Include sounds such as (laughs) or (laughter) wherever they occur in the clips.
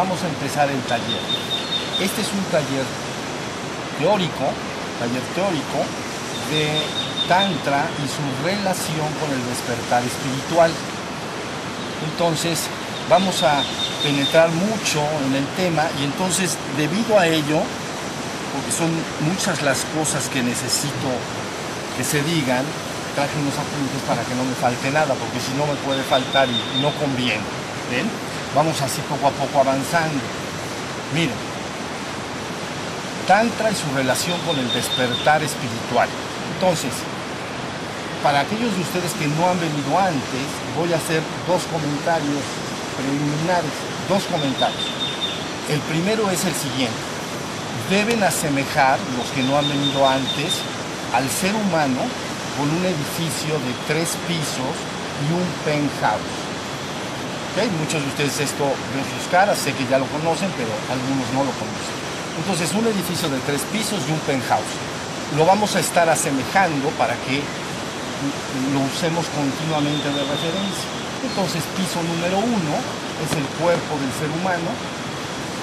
Vamos a empezar el taller. Este es un taller teórico, taller teórico de Tantra y su relación con el despertar espiritual. Entonces, vamos a penetrar mucho en el tema y entonces, debido a ello, porque son muchas las cosas que necesito que se digan, traje unos apuntes para que no me falte nada, porque si no me puede faltar y no conviene. Vamos así poco a poco avanzando. Miren, Tantra y su relación con el despertar espiritual. Entonces, para aquellos de ustedes que no han venido antes, voy a hacer dos comentarios preliminares, dos comentarios. El primero es el siguiente. Deben asemejar, los que no han venido antes, al ser humano con un edificio de tres pisos y un penthouse. Muchos de ustedes esto ven sus caras, sé que ya lo conocen, pero algunos no lo conocen. Entonces, un edificio de tres pisos y un penthouse. Lo vamos a estar asemejando para que lo usemos continuamente de referencia. Entonces, piso número uno es el cuerpo del ser humano,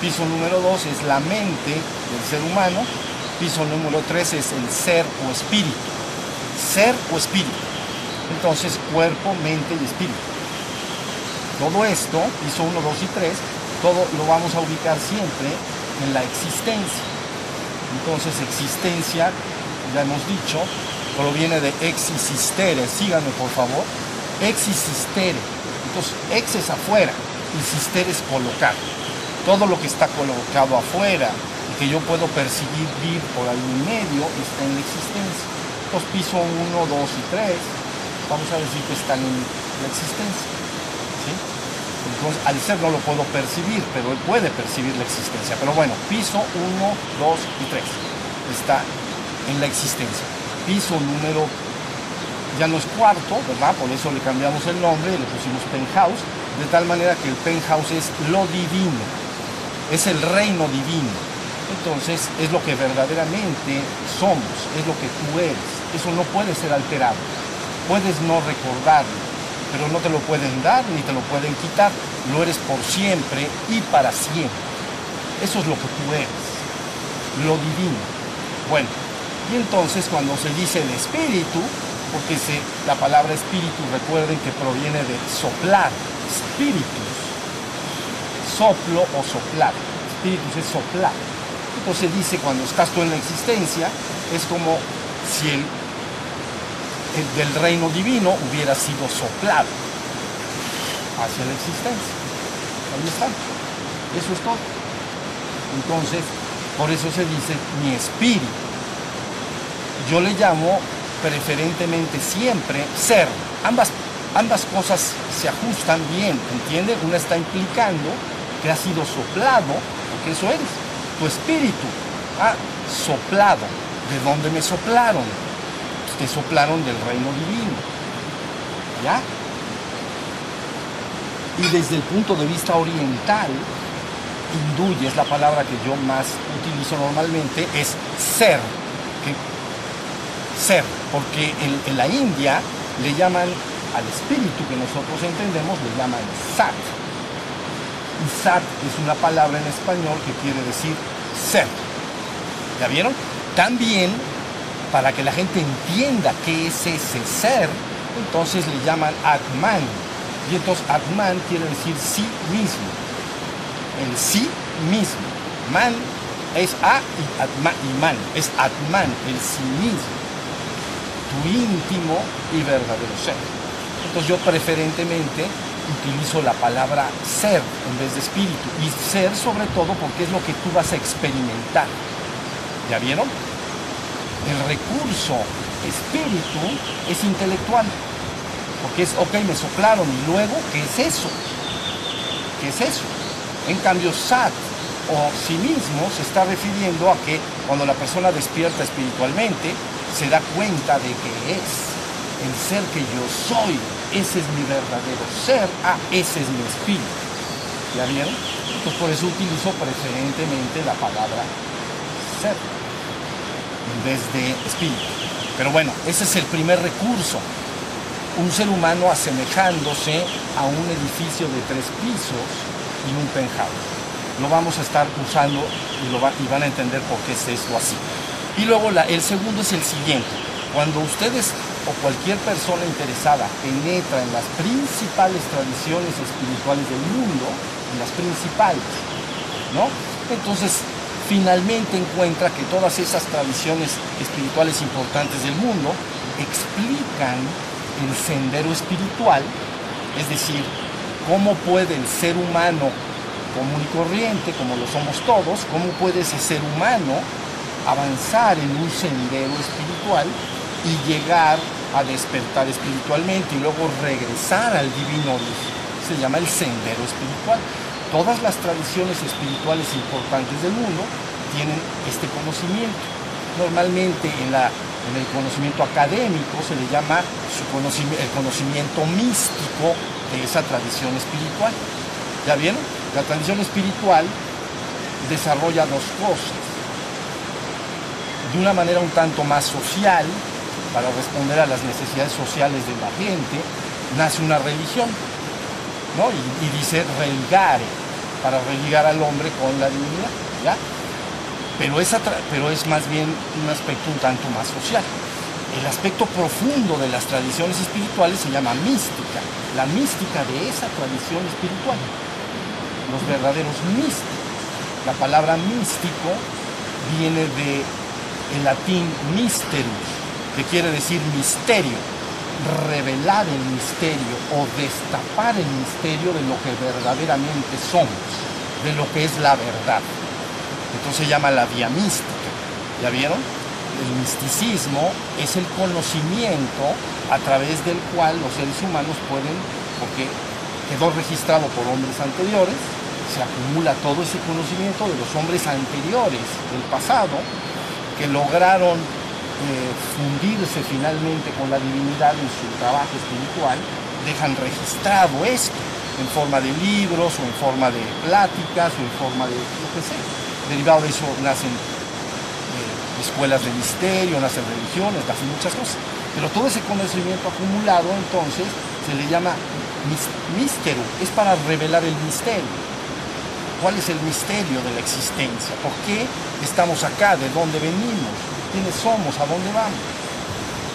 piso número dos es la mente del ser humano, piso número tres es el ser o espíritu. Ser o espíritu. Entonces, cuerpo, mente y espíritu. Todo esto, piso 1, 2 y 3, todo lo vamos a ubicar siempre en la existencia. Entonces, existencia, ya hemos dicho, proviene de exististere. Síganme, por favor. Exististere. Entonces, ex es afuera y es colocar. Todo lo que está colocado afuera y que yo puedo percibir, vivir por ahí en medio, está en la existencia. Entonces, piso 1, 2 y 3, vamos a decir que están en la existencia. Al ser no lo puedo percibir, pero él puede percibir la existencia. Pero bueno, piso 1, 2 y 3 está en la existencia. Piso número, ya no es cuarto, ¿verdad? Por eso le cambiamos el nombre le pusimos penthouse, de tal manera que el penthouse es lo divino, es el reino divino. Entonces es lo que verdaderamente somos, es lo que tú eres. Eso no puede ser alterado. Puedes no recordarlo, pero no te lo pueden dar ni te lo pueden quitar. Lo eres por siempre y para siempre. Eso es lo que tú eres, lo divino. Bueno, y entonces cuando se dice el espíritu, porque se, la palabra espíritu recuerden que proviene de soplar, espíritus, soplo o soplar, espíritus es soplar. Entonces dice cuando estás tú en la existencia, es como si el del reino divino hubiera sido soplado hacia la existencia. Ahí. Eso es todo. Entonces, por eso se dice mi espíritu. Yo le llamo preferentemente siempre ser. Ambas, ambas cosas se ajustan bien, ¿entiende? Una está implicando que ha sido soplado, porque eso eres, tu espíritu. ha soplado. ¿De dónde me soplaron? Que soplaron del reino divino. ¿Ya? Y desde el punto de vista oriental, hindú, es la palabra que yo más utilizo normalmente, es ser. ser, porque en, en la India le llaman al espíritu que nosotros entendemos, le llaman sat. Y sat es una palabra en español que quiere decir ser. ¿Ya vieron? También para que la gente entienda qué es ese ser, entonces le llaman Atman. Y entonces Atman quiere decir sí mismo. El sí mismo. Man es A y, Atman, y Man. Es Atman, el sí mismo. Tu íntimo y verdadero ser. Entonces yo preferentemente utilizo la palabra ser en vez de espíritu. Y ser sobre todo porque es lo que tú vas a experimentar. ¿Ya vieron? El recurso espíritu es intelectual. Porque es, ok, me soplaron y luego, ¿qué es eso? ¿Qué es eso? En cambio, sat o sí mismo se está refiriendo a que cuando la persona despierta espiritualmente, se da cuenta de que es el ser que yo soy. Ese es mi verdadero ser. Ah, ese es mi espíritu. ¿Ya vieron? Entonces por eso utilizo preferentemente la palabra ser en vez de espíritu. Pero bueno, ese es el primer recurso. Un ser humano asemejándose a un edificio de tres pisos y un penthouse. lo vamos a estar usando y, lo y van a entender por qué es esto así. Y luego el segundo es el siguiente. Cuando ustedes o cualquier persona interesada penetra en las principales tradiciones espirituales del mundo, en las principales, ¿no? Entonces, finalmente encuentra que todas esas tradiciones espirituales importantes del mundo explican el sendero espiritual, es decir, cómo puede el ser humano común y corriente, como lo somos todos, cómo puede ese ser humano avanzar en un sendero espiritual y llegar a despertar espiritualmente y luego regresar al divino Se llama el sendero espiritual. Todas las tradiciones espirituales importantes del mundo tienen este conocimiento. Normalmente en, la, en el conocimiento académico se le llama el conocimiento místico de esa tradición espiritual. ¿Ya vieron? La tradición espiritual desarrolla dos cosas. De una manera un tanto más social, para responder a las necesidades sociales de la gente, nace una religión y, dice religare, para religar al hombre con la divinidad. Pero, pero es más bien un aspecto un tanto más social. El aspecto profundo de las tradiciones espirituales se llama mística, la mística de esa tradición espiritual, los verdaderos místicos. La palabra místico viene de latín mysterus, que quiere decir misterio, revelar el misterio o destapar el misterio de lo que verdaderamente somos, de lo que es la verdad. Entonces se llama la vía mística. ¿Ya vieron? El misticismo es el conocimiento a través del cual los seres humanos pueden, porque quedó registrado por hombres anteriores, se acumula todo ese conocimiento de los hombres anteriores del pasado que lograron eh, fundirse finalmente con la divinidad en su trabajo espiritual, dejan registrado esto en forma de libros o en forma de pláticas o en forma de lo que sea. Derivado de eso nacen eh, escuelas de misterio, nacen religiones, nacen muchas cosas. Pero todo ese conocimiento acumulado entonces se le llama místero, es para revelar el misterio. ¿Cuál es el misterio de la existencia? ¿Por qué estamos acá? ¿De dónde venimos? Quiénes somos, a dónde vamos.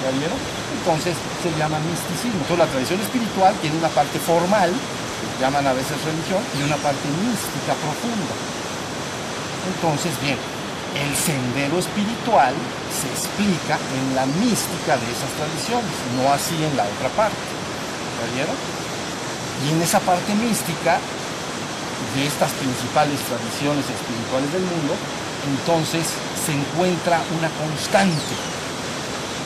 ¿Ya vieron? Entonces se llama misticismo. Entonces la tradición espiritual tiene una parte formal, llaman a veces religión, y una parte mística profunda. Entonces, bien, el sendero espiritual se explica en la mística de esas tradiciones, no así en la otra parte. ¿Ya vieron? Y en esa parte mística de estas principales tradiciones espirituales del mundo, entonces se encuentra una constante.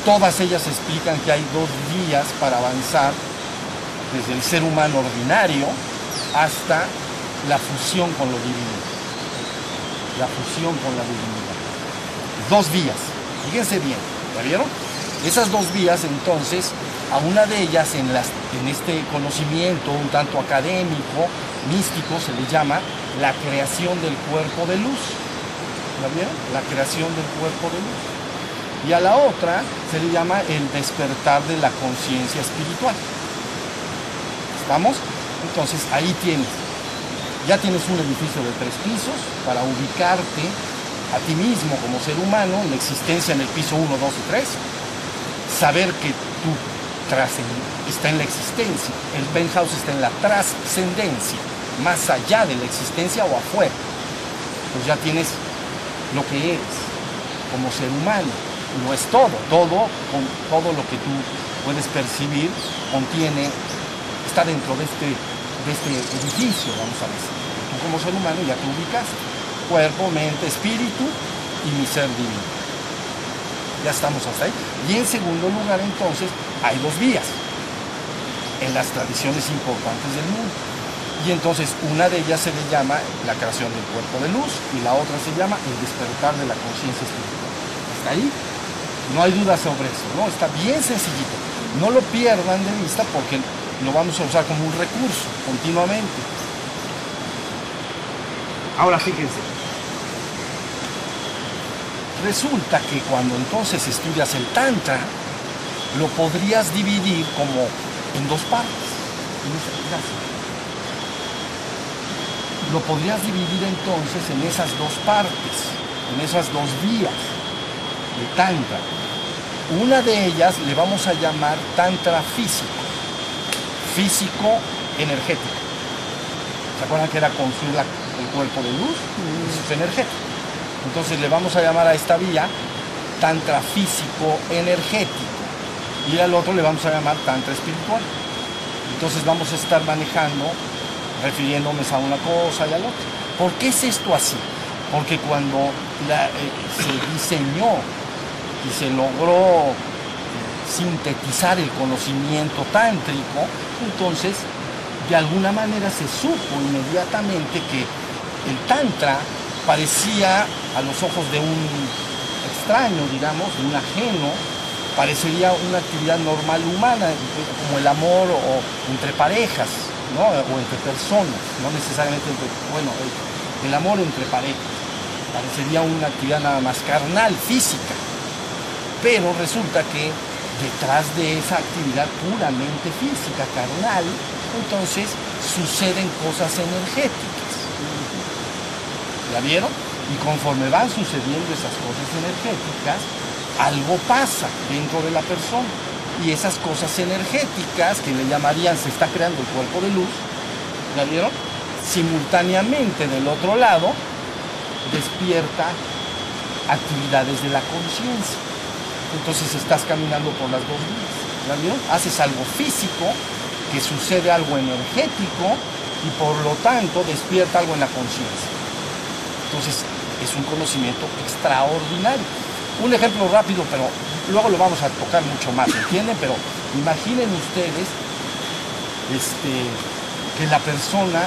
Todas ellas explican que hay dos vías para avanzar desde el ser humano ordinario hasta la fusión con lo divino. La fusión con la divinidad. Dos vías. Fíjense bien, ¿ya vieron? Esas dos vías entonces, a una de ellas en, las, en este conocimiento un tanto académico, místico, se le llama la creación del cuerpo de luz la creación del cuerpo de luz. Y a la otra se le llama el despertar de la conciencia espiritual. ¿Estamos? Entonces ahí tienes, ya tienes un edificio de tres pisos para ubicarte a ti mismo como ser humano, en la existencia en el piso 1, 2 y 3, saber que tú está en la existencia, el penthouse está en la trascendencia, más allá de la existencia o afuera. Pues ya tienes lo que eres como ser humano. No es todo, todo, con todo lo que tú puedes percibir contiene, está dentro de este, de este edificio, vamos a decir. Tú como ser humano ya te ubicas, cuerpo, mente, espíritu y mi ser divino. Ya estamos hasta ahí. Y en segundo lugar entonces hay dos vías en las tradiciones importantes del mundo. Y entonces una de ellas se le llama la creación del cuerpo de luz y la otra se llama el despertar de la conciencia espiritual. Hasta ahí no hay duda sobre eso, ¿no? Está bien sencillito. No lo pierdan de vista porque lo vamos a usar como un recurso continuamente. Ahora fíjense. Resulta que cuando entonces estudias el Tantra, lo podrías dividir como en dos partes. Gracias lo podrías dividir entonces en esas dos partes, en esas dos vías de Tantra. Una de ellas le vamos a llamar Tantra físico, físico energético. ¿Se acuerdan que era construir el cuerpo de luz? Eso es energético. Entonces le vamos a llamar a esta vía Tantra físico energético. Y al otro le vamos a llamar Tantra espiritual. Entonces vamos a estar manejando, refiriéndonos a una cosa y al otro. ¿Por qué es esto así? Porque cuando eh, se diseñó y se logró sintetizar el conocimiento tántrico, entonces de alguna manera se supo inmediatamente que el tantra parecía a los ojos de un extraño, digamos, de un ajeno, parecería una actividad normal humana, como el amor o entre parejas, ¿no? o entre personas, no necesariamente entre, bueno, el, amor entre parejas, parecería una actividad nada más carnal, física, pero resulta que detrás de esa actividad puramente física, carnal, entonces suceden cosas energéticas. ¿La vieron? Y conforme van sucediendo esas cosas energéticas, algo pasa dentro de la persona. Y esas cosas energéticas, que le llamarían, se está creando el cuerpo de luz, ¿ya vieron? Simultáneamente del otro lado, despierta actividades de la conciencia. Entonces estás caminando por las dos vías. ¿Ya vieron? Haces algo físico, que sucede algo energético y por lo tanto despierta algo en la conciencia. Entonces es un conocimiento extraordinario. Un ejemplo rápido, pero luego lo vamos a tocar mucho más, ¿entienden? Pero imaginen ustedes este, que la persona,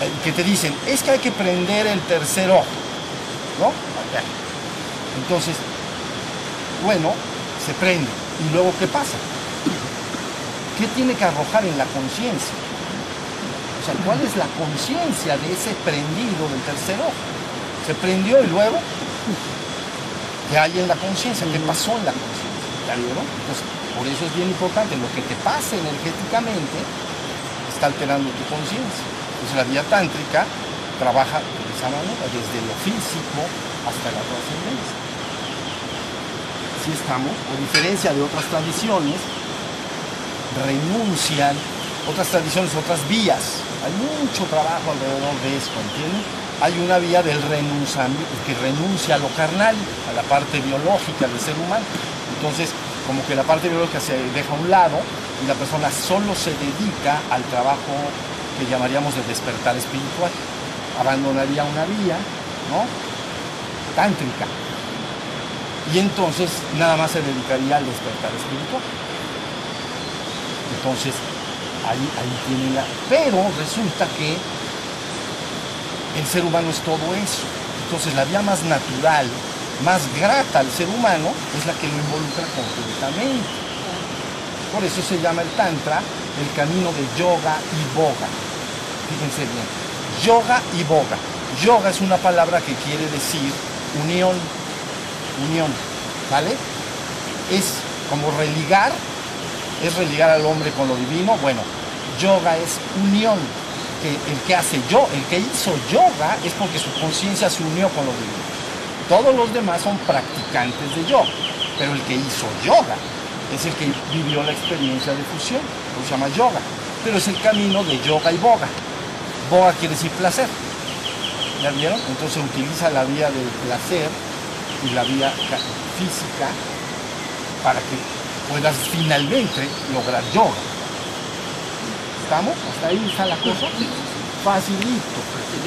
eh, que te dicen, es que hay que prender el tercer ojo, ¿no? Entonces, bueno, se prende. ¿Y luego qué pasa? ¿Qué tiene que arrojar en la conciencia? O sea, ¿cuál es la conciencia de ese prendido del tercer ojo? Se prendió y luego ¿Qué hay en la conciencia? ¿Qué pasó en la conciencia? Entonces, por eso es bien importante, lo que te pase energéticamente está alterando tu conciencia. Entonces la vía tántrica trabaja de esa manera, desde lo físico hasta la trascendencia. Así estamos, a diferencia de otras tradiciones, renuncian, otras tradiciones, otras vías. Hay mucho trabajo alrededor de esto, ¿entienden? Hay una vía del renunciamiento, que renuncia a lo carnal, a la parte biológica del ser humano. Entonces, como que la parte biológica se deja a un lado y la persona solo se dedica al trabajo que llamaríamos de despertar espiritual. Abandonaría una vía, ¿no? Tántrica. Y entonces nada más se dedicaría al despertar espiritual. Entonces, ahí, ahí tiene la... Pero resulta que el ser humano es todo eso. Entonces la vía más natural, más grata al ser humano, es la que lo involucra completamente. Por eso se llama el Tantra el camino de yoga y boga. Fíjense bien, yoga y boga. Yoga es una palabra que quiere decir unión, unión, ¿vale? Es como religar, es religar al hombre con lo divino. Bueno, yoga es unión, el que hace yo, el que hizo yoga es porque su conciencia se unió con lo divino. Todos los demás son practicantes de yoga, pero el que hizo yoga es el que vivió la experiencia de fusión, se llama yoga, pero es el camino de yoga y boga. Boga quiere decir placer. ¿Ya vieron? Entonces utiliza la vía del placer y la vía física para que puedas finalmente lograr yoga. ¿Estamos? ¿Hasta ahí está la cosa? Facilito,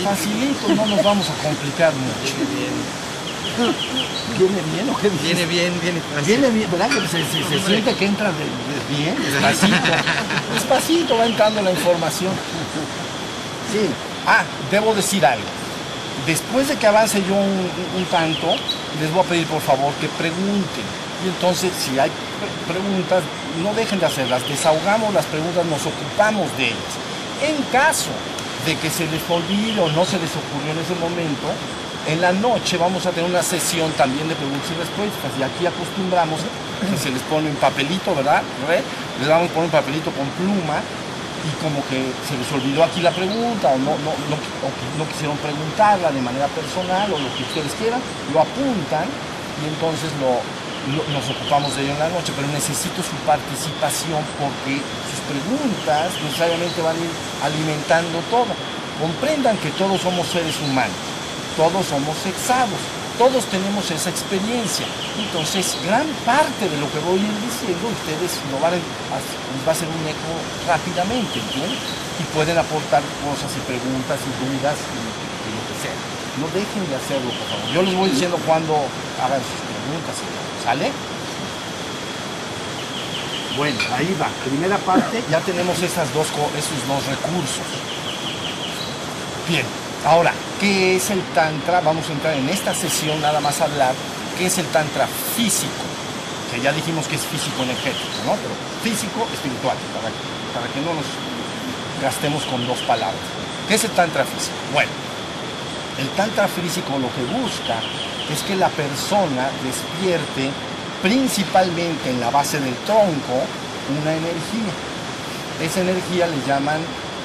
facilito, no nos vamos a complicar mucho. ¿Viene bien o qué dices? Viene bien, viene Viene bien, ¿verdad? Que se, siente que entra bien, despacito. (laughs) Despacito va entrando la información. Sí. Ah, debo decir algo. Después de que avance yo un tanto, les voy a pedir por favor que pregunten. Y entonces, si hay preguntas, no dejen de hacerlas, desahogamos las preguntas, nos ocupamos de ellas. En caso de que se les olvide o no se les ocurrió en ese momento, en la noche vamos a tener una sesión también de preguntas y respuestas y aquí acostumbramos se les pone un papelito, ¿verdad? Les vamos a poner un papelito con pluma y como que se les olvidó aquí la pregunta o no quisieron preguntarla de manera personal o lo que ustedes quieran, lo apuntan y entonces lo, nos ocupamos de ello en la noche, pero necesito su participación porque sus preguntas necesariamente van a ir alimentando todo. Comprendan que todos somos seres humanos, todos somos sexados, todos tenemos esa experiencia. Entonces, gran parte de lo que voy a ir diciendo, ustedes lo van a, va a ser un eco rápidamente, ¿entienden? Y pueden aportar cosas y preguntas y dudas y, lo que sea. No dejen de hacerlo, por favor. Yo les voy diciendo cuando hagan sus preguntas, ¿sale? Bueno, ahí va. Primera parte, ya tenemos esas dos, esos dos recursos. Bien, Ahora, ¿qué es el Tantra? Vamos a entrar en esta sesión nada más a hablar, ¿qué es el Tantra físico? Que ya dijimos que es físico energético, ¿no? Pero físico espiritual, para, para que no nos gastemos con dos palabras. ¿Qué es el Tantra físico? Bueno, el Tantra físico lo que busca es que la persona despierte principalmente en la base del tronco una energía. Esa energía le llaman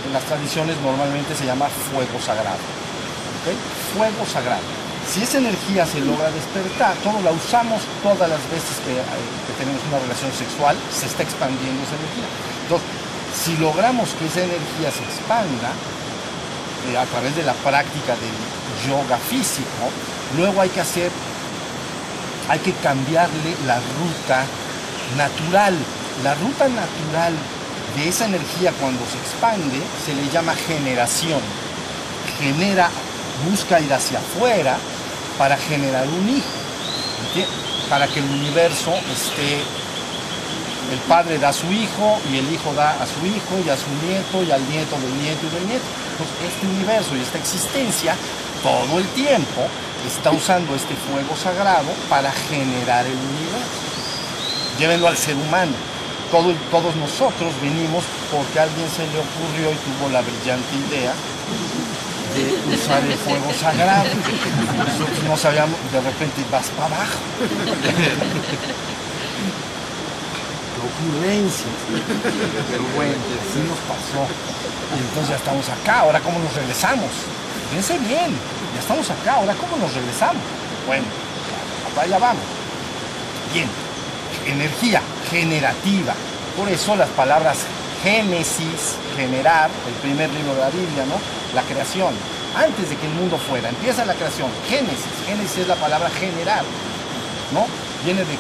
en las tradiciones normalmente se llama fuego sagrado. Fuego sagrado. Si esa energía se logra despertar, todos la usamos todas las veces que, eh, tenemos una relación sexual, se está expandiendo esa energía. Entonces, si logramos que esa energía se expanda a través de la práctica del yoga físico, luego hay que hacer, hay que cambiarle la ruta natural. La ruta natural de esa energía cuando se expande se le llama generación. Genera, busca ir hacia afuera para generar un hijo, para que el universo esté, el padre da a su hijo y el hijo da a su hijo y a su nieto y al nieto del nieto y del nieto. Entonces este universo y esta existencia todo el tiempo está usando este fuego sagrado para generar el universo. Llévenlo al ser humano todos nosotros vinimos porque a alguien se le ocurrió y tuvo la brillante idea de usar el fuego sagrado. Nosotros no sabíamos, de repente vas para abajo. Qué ocurrencia. Pero bueno, nos pasó. Y entonces ya estamos acá, ahora cómo nos regresamos. Fíjense bien, ya estamos acá, ahora cómo nos regresamos. Bueno, allá vamos. Bien, energía generativa. Por eso las palabras Génesis, generar, el primer libro de la Biblia, ¿no? La creación. Antes de que el mundo fuera, empieza la creación. Génesis, Génesis es la palabra generar, ¿no? Viene de,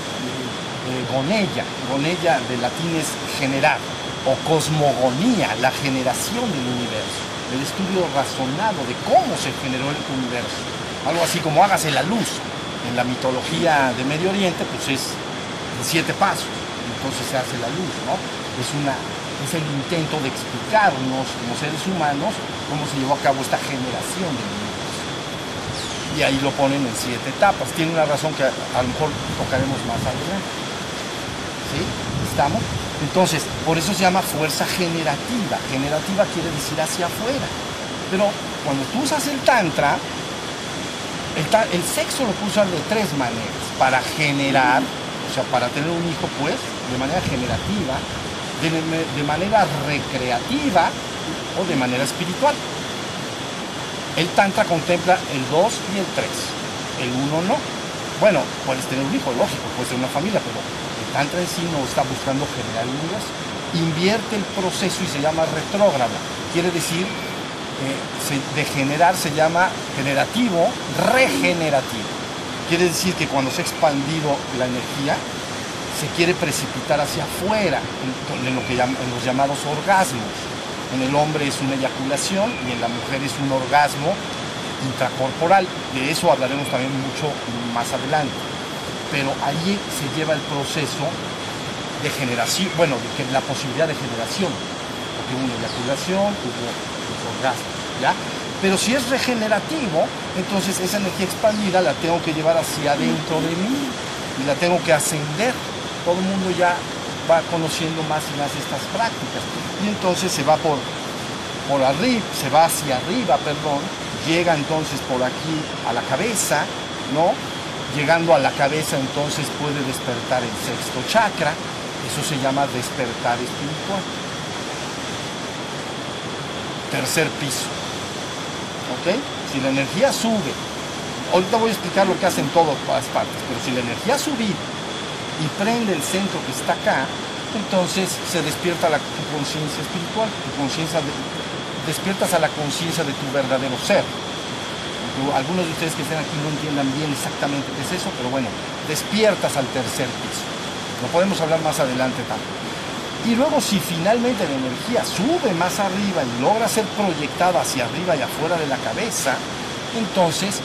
gonella, gonella de latín es generar, o cosmogonía, la generación del universo, el estudio razonado de cómo se generó el universo. Algo así como hágase la luz. En la mitología de Medio Oriente, pues es siete pasos, entonces se hace la luz, ¿no? Es, una, es el intento de explicarnos como seres humanos cómo se llevó a cabo esta generación de universo. Y ahí lo ponen en siete etapas. Tiene una razón que a, lo mejor tocaremos más adelante. ¿Sí? ¿Estamos? Entonces, por eso se llama fuerza generativa. Generativa quiere decir hacia afuera. Pero cuando tú usas el tantra, el, sexo lo puedes usar de tres maneras. Para generar, o sea, para tener un hijo, pues, de manera generativa, de, manera recreativa o de manera espiritual. El Tantra contempla el 2 y el 3, el 1 no. Bueno, puedes tener un hijo, lógico, puedes tener una familia, pero Tantra en sí no está buscando generar un Invierte el proceso y se llama retrógrada. Quiere decir, eh, de generar se llama generativo, regenerativo. Quiere decir que cuando se ha expandido la energía, se quiere precipitar hacia afuera, en, lo que en los llamados orgasmos. En el hombre es una eyaculación y en la mujer es un orgasmo intracorporal. De eso hablaremos también mucho más adelante. Pero allí se lleva el proceso de generación, bueno, de la posibilidad de generación. Porque hubo una eyaculación, hubo un orgasmo, ¿ya? Pero si es regenerativo, entonces esa energía expandida la tengo que llevar hacia adentro de mí y la tengo que ascender. Todo el mundo ya va conociendo más y más estas prácticas. Y entonces se va por, por arriba, se va hacia arriba, perdón, llega entonces por aquí a la cabeza, ¿no? Llegando a la cabeza entonces puede despertar el sexto chakra, eso se llama despertar espiritual. tercer piso. ¿Ok? Si la energía sube, ahorita voy a explicar lo que hacen todas partes, pero si la energía sube y prende el centro que está acá, entonces se despierta la, tu conciencia espiritual, tu conciencia despiertas a la conciencia de tu verdadero ser. Algunos de ustedes que estén aquí no entiendan bien exactamente qué es eso, pero bueno, despiertas al tercer piso. Lo podemos hablar más adelante también. Y luego si finalmente la energía sube más arriba y logra ser proyectada hacia arriba y afuera de la cabeza, entonces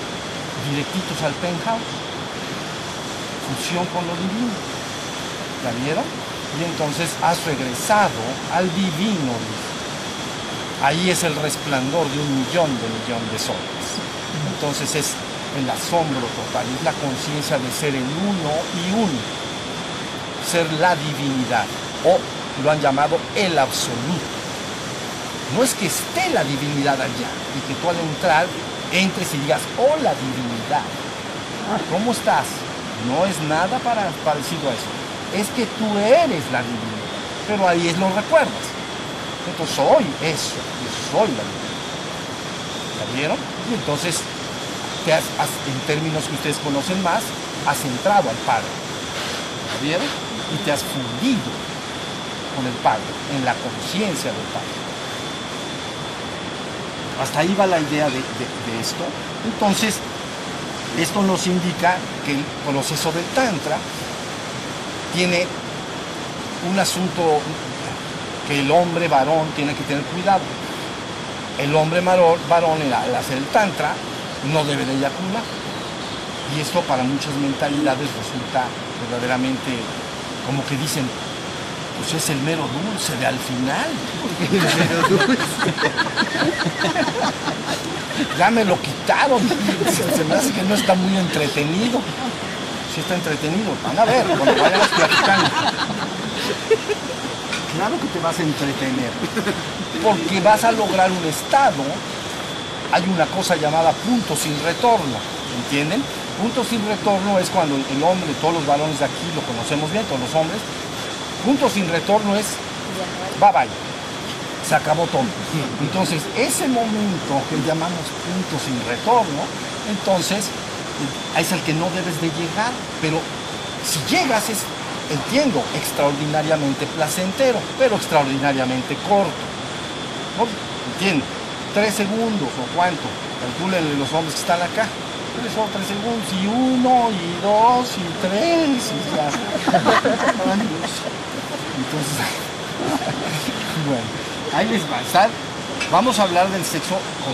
directitos al penthouse, fusión con lo divino. ¿La vieron? Y entonces has regresado al divino. Ahí es el resplandor de un millón de millón de soles. Entonces es el asombro total, es la conciencia de ser el uno y uno, ser la divinidad, o lo han llamado el absoluto. No es que esté la divinidad allá y que tú al entrar entres y digas, hola divinidad, ¿cómo estás? No es nada para, parecido a eso. Es que tú eres la divinidad, pero ahí es lo recuerdas. Entonces soy eso, yo soy la divinidad. ¿La vieron? Y entonces en términos que ustedes conocen más, has entrado al Padre. ¿Lo vieron? Y te has fundido con el Padre, en la conciencia del Padre. Hasta ahí va la idea de, esto. Entonces, esto nos indica que el proceso del Tantra tiene un asunto que el hombre varón tiene que tener cuidado. El hombre varón al hacer el Tantra no debe de eyacular. Y esto para muchas mentalidades resulta verdaderamente como que dicen, pues es el mero dulce de al final. El mero dulce. ya me lo quitaron. Se me hace que no está muy entretenido. Si está entretenido, van a ver cuando vayamos platicando. Claro que te vas a entretener, porque vas a lograr un estado hay una cosa llamada punto sin retorno, ¿entienden? Punto sin retorno es cuando el hombre, todos los varones de aquí lo conocemos bien, todos los hombres, punto sin retorno es bye bye se acabó todo. Entonces, ese momento que llamamos punto sin retorno, entonces eh, es el que no debes de llegar, pero si llegas es, entiendo, extraordinariamente placentero, pero extraordinariamente corto. ¿No? Entiendo tres segundos o cuánto, calculen los hombres que están acá. Son 3 segundos y uno y dos y tres y ya. (laughs) Entonces, (laughs) bueno, ahí les va a estar. Vamos a hablar del sexo con,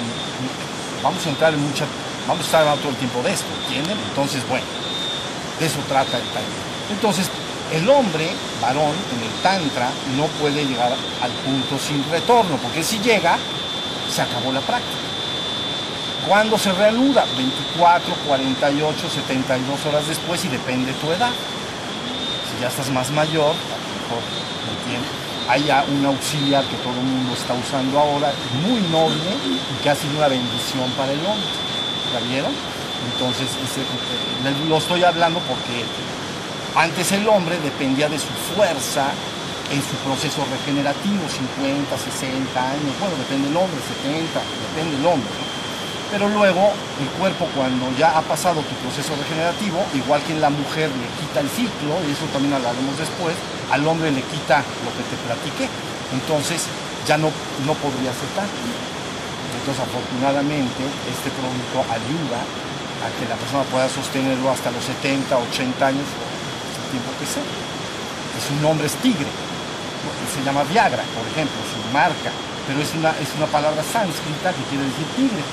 Vamos a entrar en mucha... Vamos a estar hablando todo el tiempo de esto, ¿entienden? Entonces, bueno, de eso trata el taller. Entonces, el hombre, varón, en el Tantra, no puede llegar al punto sin retorno, porque si llega, se acabó la práctica. ¿Cuándo se reanuda? 24, 48, 72 horas después y depende de tu edad. Si ya estás más mayor, mejor, Hay un auxiliar que todo el mundo está usando ahora, muy noble y que ha sido una bendición para el hombre. ¿La vieron? Entonces, eh, lo estoy hablando porque antes el hombre dependía de su fuerza en su proceso regenerativo, 50, 60 años, bueno, depende del hombre, 70, depende del hombre. Pero luego el cuerpo cuando ya ha pasado tu proceso regenerativo, igual que en la mujer le quita el ciclo, y eso también hablaremos después, al hombre le quita lo que te platiqué, entonces ya no, no podría aceptar. Entonces afortunadamente este producto ayuda a que la persona pueda sostenerlo hasta los 70, 80 años, el tiempo que sea. Es un hombre es tigre, se llama Viagra, por ejemplo, su marca, pero es una, es una palabra sánscrita que quiere decir tigre.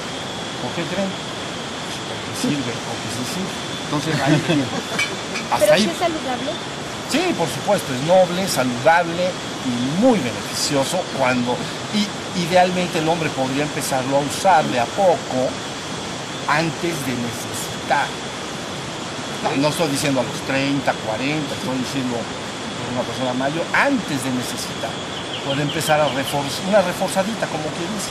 ¿Por qué creen? Porque sirve, porque sí sirve. Entonces ahí (laughs) ¿Pero ahí, es saludable? Sí, por supuesto, es noble, saludable y muy beneficioso cuando, y idealmente el hombre podría empezarlo a usar de a poco antes de necesitar. no estoy diciendo a los 30, 40, estoy diciendo una persona mayor antes de necesitar. Puede empezar a reforzar, una reforzadita, como quien dice.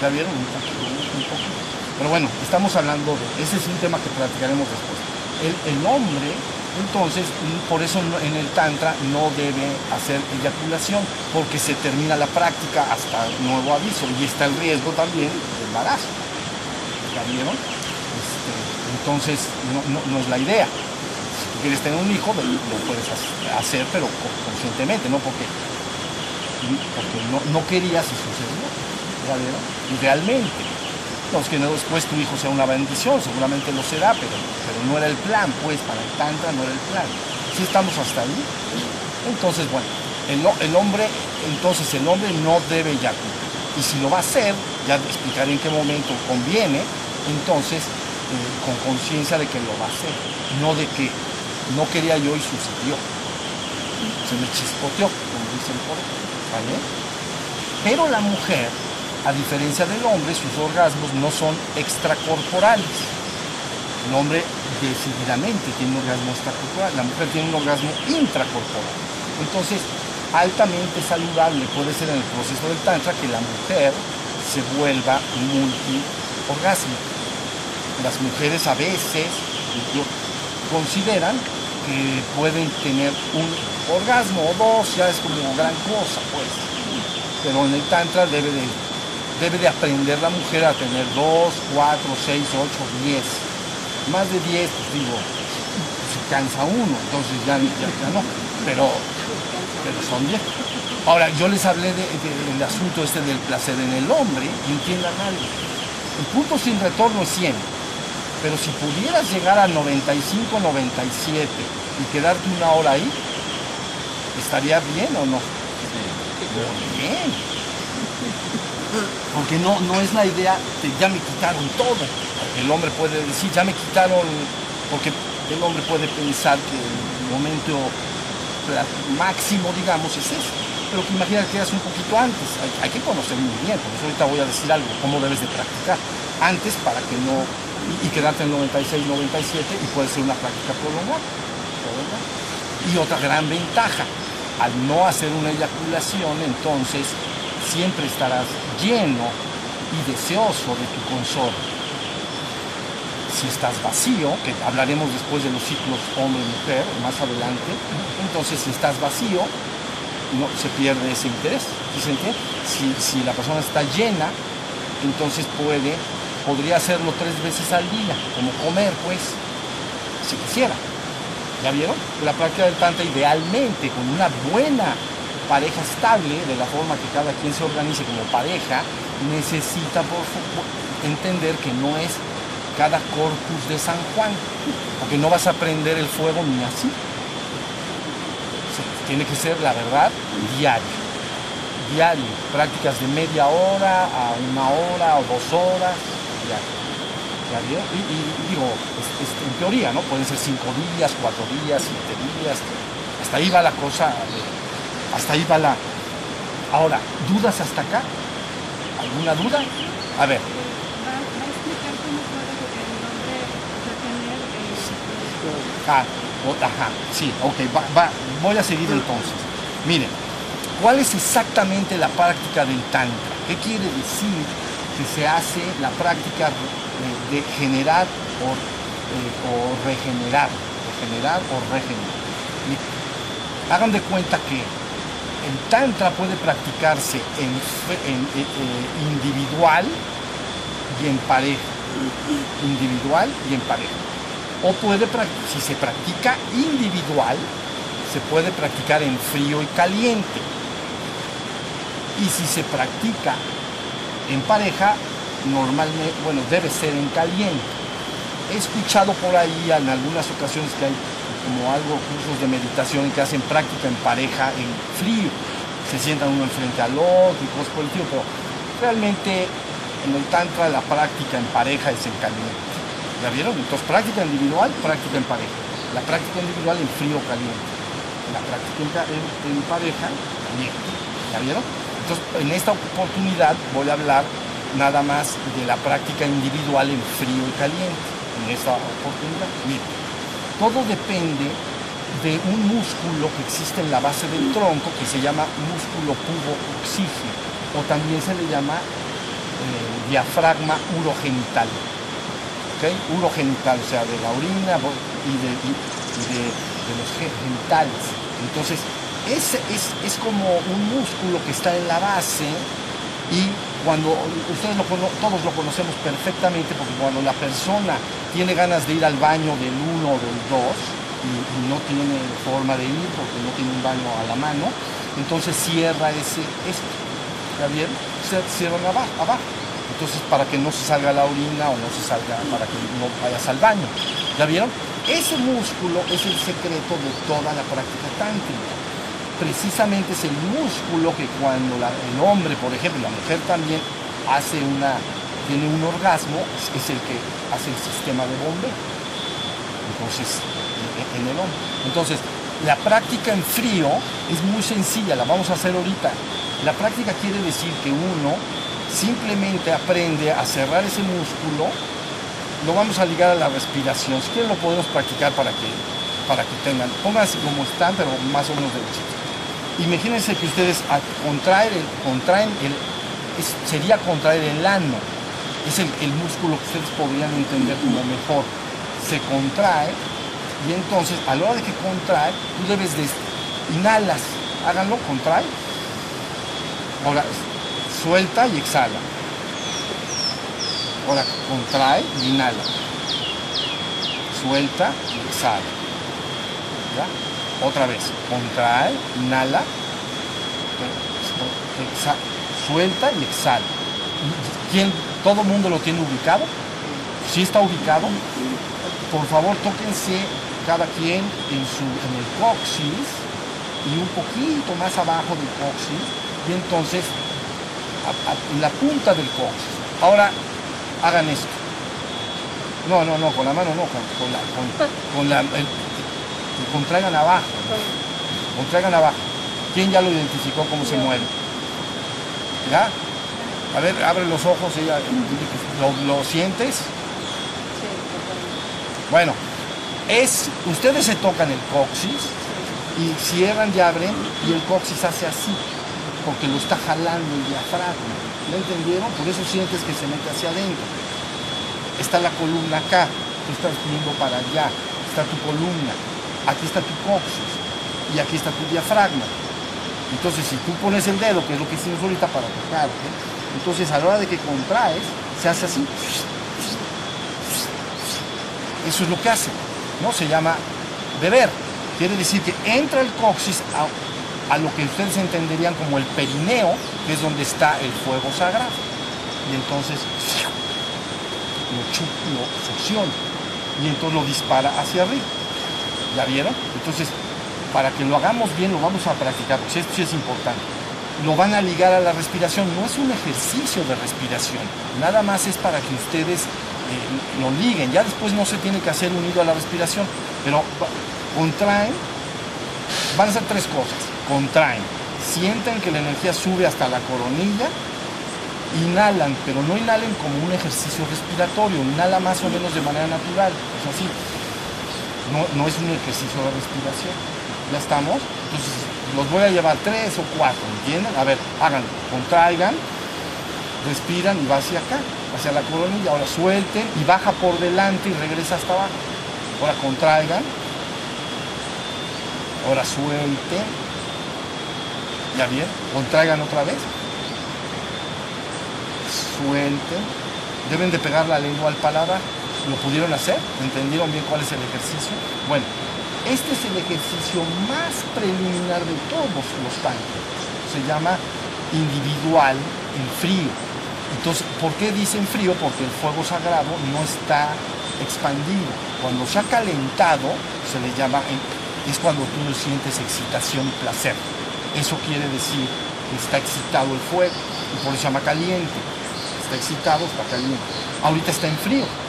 ¿Ya vieron? Un poquito, un poquito. Pero bueno, estamos hablando de, ese es un tema que platicaremos después. El, hombre Entonces, por eso en el tantra no debe hacer eyaculación, porque se termina la práctica hasta nuevo aviso y está el riesgo también de embarazo. ¿Ya vieron? Este, entonces, no, es la idea. Tú quieres tener un hijo, lo puedes hacer, pero conscientemente, no porque, porque no, querías y sucedió. Y realmente no es que después tu hijo sea una bendición, seguramente lo será, pero, pero no era el plan, pues para el Tantra no era el plan. Si estamos hasta ahí, entonces bueno, el, hombre, entonces el hombre no debe eyacular. Y si lo va a hacer, ya explicaré en qué momento conviene, entonces eh, con conciencia de que lo va a hacer, no de que no quería yo y sucedió. Se me chispoteó, como dicen por ¿vale? Pero la mujer a diferencia del hombre, sus orgasmos no son extracorporales. El hombre decididamente tiene un orgasmo extracorporal, la mujer tiene un orgasmo intracorporal. Entonces, altamente saludable puede ser en el proceso del tantra que la mujer se vuelva multiorgásmica. Las mujeres a veces consideran pueden tener un orgasmo o dos, ya es como gran cosa, pues. Pero en el tantra debe de debe de aprender la mujer a tener 2, 4, 6, 8, 10. Más de 10, pues digo, se cansa uno, entonces ya, no, pero, pero son 10. Ahora, yo les hablé del asunto este del placer en el hombre y entiendan algo. El punto sin retorno es 100, pero si pudieras llegar a 95, 97 y quedarte una hora ahí, ¿estaría bien o no? Bien porque no, no es la idea de ya me quitaron todo. El hombre puede decir, ya me quitaron, porque el hombre puede pensar que el momento máximo, digamos, es eso. Pero que imagina que eras un poquito antes. Hay, que conocer muy bien, por eso ahorita voy a decir algo, cómo debes de practicar. Antes para que no, y, quedarte en 96, 97 y puede ser una práctica prolongada. Y otra gran ventaja, al no hacer una eyaculación, entonces siempre estarás lleno y deseoso de tu consorte. Si estás vacío, que hablaremos después de los ciclos hombre-mujer más adelante, entonces si estás vacío, no, se pierde ese interés. Si, si la persona está llena, entonces puede, podría hacerlo tres veces al día, como comer, pues, si quisiera. ¿Ya vieron? La práctica del tantra idealmente, con una buena pareja estable, de la forma que cada quien se organice como pareja, necesita por entender que no es cada corpus de San Juan, porque no vas a prender el fuego ni así. tiene que ser, la verdad, diario. Diario. Prácticas de media hora a una hora o dos horas. Y, digo, en teoría, ¿no? Pueden ser cinco días, cuatro días, siete días. Hasta ahí va la cosa. Hasta ahí va la... Ahora, ¿dudas hasta acá? ¿Alguna duda? A ver. Ah, ajá, sí, ok, va, voy a seguir entonces. Miren, ¿cuál es exactamente la práctica del Tantra? ¿Qué quiere decir que se hace la práctica de, generar o, eh, o regenerar? Regenerar o regenerar. Hagan de cuenta que el tantra puede practicarse en, eh, eh, individual y en pareja. Individual y en pareja. O puede, si se practica individual, se puede practicar en frío y caliente. Y si se practica en pareja, normalmente, bueno, debe ser en caliente. He escuchado por ahí en algunas ocasiones que hay como algo, cursos de meditación que hacen práctica en pareja en frío. Se sientan uno enfrente al otro y cosas por el pero realmente en el Tantra la práctica en pareja es en caliente. ¿Ya vieron? Entonces práctica individual, práctica en pareja. La práctica individual en frío caliente. La práctica en, pareja, bien. ¿Ya vieron? Entonces en esta oportunidad voy a hablar nada más de la práctica individual en frío y caliente. En esta oportunidad, bien. Todo depende de un músculo que existe en la base del tronco que se llama músculo pubo oxígeno o también se le llama eh, diafragma urogenital. ¿okay? Urogenital, o sea, de la orina y de, de los genitales. Entonces, es, es, es como un músculo que está en la base y cuando ustedes lo, todos lo conocemos perfectamente, porque cuando la persona tiene ganas de ir al baño del 1 o del 2 y, no tiene forma de ir porque no tiene un baño a la mano, entonces cierra ese, esto, ¿está bien? Cierran abajo, abajo. Entonces para que no se salga la orina o no se salga, para que no vayas al baño. ¿Ya vieron? Ese músculo es el secreto de toda la práctica tántrica precisamente es el músculo que cuando el hombre, por ejemplo, la mujer también hace una, tiene un orgasmo, es el que hace el sistema de bombeo. Entonces, en el hombre. Entonces, la práctica en frío es muy sencilla, la vamos a hacer ahorita. La práctica quiere decir que uno simplemente aprende a cerrar ese músculo, lo vamos a ligar a la respiración. Si quieren lo podemos practicar para que, para que tengan, pónganse como están, pero más o menos derechitos. Imagínense que ustedes contraen contraen el, sería contraer el ano, es el, músculo que ustedes podrían entender como mejor. Se contrae y entonces a la hora de que contrae, tú debes de inhalas, háganlo, contrae. Ahora, suelta y exhala. Ahora, contrae y inhala. Suelta y exhala. ¿Ya? Otra vez, contrae, inhala, suelta y exhala. ¿Quién, ¿Todo el mundo lo tiene ubicado? Si está ubicado, por favor tóquense cada quien en, su, en el coxis y un poquito más abajo del coxis y entonces en la punta del coxis. Ahora hagan esto. No, no, no, con la mano no, con, la, con, la, contraigan abajo. Contraigan abajo. ¿Quién ya lo identificó cómo se mueve? ¿Ya? A ver, abre los ojos y ¿lo, ¿lo sientes? Bueno, es, ustedes se tocan el coxis y cierran y abren y el coxis hace así, porque lo está jalando el diafragma. ¿Lo entendieron? Por eso sientes que se mete hacia adentro. Está la columna acá, tú estás viendo para allá, está tu columna aquí está tu coxis y aquí está tu diafragma. Entonces, si tú pones el dedo, que es lo que hicimos ahorita para tocar, entonces a la hora de que contraes, se hace así. Eso es lo que hace, ¿no? Se llama beber. Quiere decir que entra el coxis a, lo que ustedes entenderían como el perineo, que es donde está el fuego sagrado. Y entonces lo, lo succiona y entonces lo dispara hacia arriba. ¿Ya vieron? Entonces, para que lo hagamos bien, lo vamos a practicar, porque esto sí es importante. Lo van a ligar a la respiración, no es un ejercicio de respiración, nada más es para que ustedes eh, lo liguen, ya después no se tiene que hacer unido a la respiración, pero contraen, van a hacer tres cosas, contraen, sienten que la energía sube hasta la coronilla, inhalan, pero no inhalen como un ejercicio respiratorio, inhala más o menos de manera natural, es así no, es un ejercicio de respiración. ¿Ya estamos? Entonces, los voy a llevar tres o cuatro, ¿entienden? A ver, háganlo, contraigan, respiran y va hacia acá, hacia la coronilla. Ahora suelten y baja por delante y regresa hasta abajo. Ahora contraigan. Ahora suelten. ¿Ya bien? Contraigan otra vez. Suelten. Deben de pegar la lengua al paladar lo pudieron hacer, entendieron bien cuál es el ejercicio. Bueno, este es el ejercicio más preliminar de todos los tanques. Se llama individual en frío. Entonces, ¿por qué dicen frío? Porque el fuego sagrado no está expandido. Cuando se ha calentado, se le llama, es cuando tú sientes excitación y placer. Eso quiere decir que está excitado el fuego y por eso se llama caliente. Está excitado, está caliente. Ahorita está en frío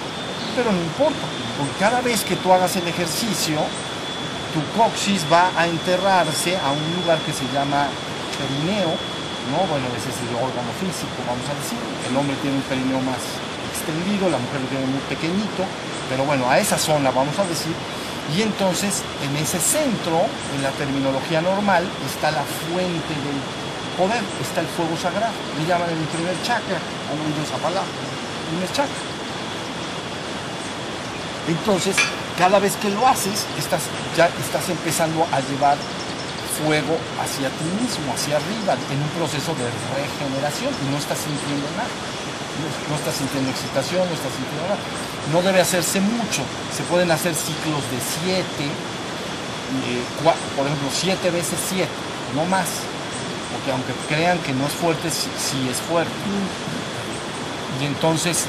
pero no importa, porque cada vez que tú hagas el ejercicio, tu coxis va a enterrarse a un lugar que se llama perineo, ¿no? Bueno, ese es el órgano físico, vamos a decir. El hombre tiene un perineo más extendido, la mujer lo tiene muy pequeñito, pero bueno, a esa zona vamos a decir. Y entonces, en ese centro, en la terminología normal, está la fuente del poder, está el fuego sagrado. Le llaman el primer chakra, han esa palabra, primer chakra. Entonces, cada vez que lo haces, estás, ya estás empezando a llevar fuego hacia ti mismo, hacia arriba, en un proceso de regeneración y no estás sintiendo nada. No, estás sintiendo excitación, no estás sintiendo nada. No debe hacerse mucho. Se pueden hacer ciclos de siete, eh, por ejemplo, siete veces siete, no más. Porque aunque crean que no es fuerte, sí, es fuerte. Y entonces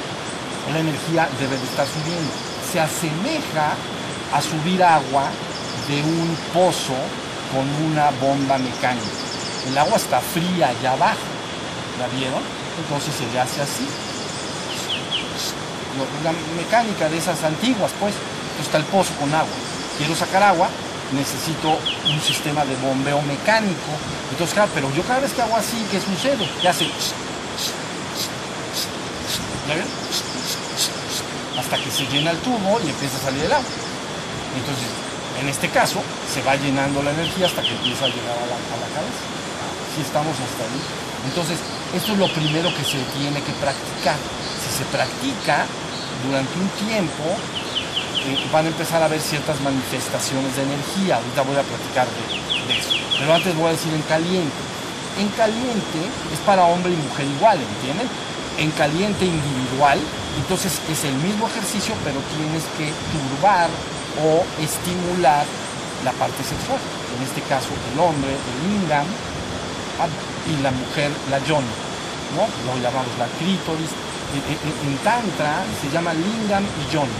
la energía debe de estar subiendo. Se asemeja a subir agua de un pozo con una bomba mecánica. El agua está fría allá abajo, ¿la vieron? Entonces se le hace así. La mecánica de esas antiguas, pues, está el pozo con agua. Quiero sacar agua, necesito un sistema de bombeo mecánico. Entonces, claro, pero yo cada vez que hago así, ¿qué sucede? ¿Qué hace? ¿Ya ven? Hasta que se llena el tubo y empieza a salir el agua. Entonces, en este caso, se va llenando la energía hasta que empieza a llegar a la, cabeza. Si estamos hasta ahí. Entonces, esto es lo primero que se tiene que practicar. Si se practica durante un tiempo, eh, van a empezar a ver ciertas manifestaciones de energía. Ahorita voy a platicar de, eso. Pero antes voy a decir en caliente. En caliente es para hombre y mujer igual, ¿entienden? En caliente individual, entonces es el mismo ejercicio, pero tienes que turbar o estimular la parte sexual. En este caso, el hombre, el lingam, ah, y la mujer, la yoni. ¿no? Lo llamamos la clítoris. En, Tantra se llama lingam y yoni.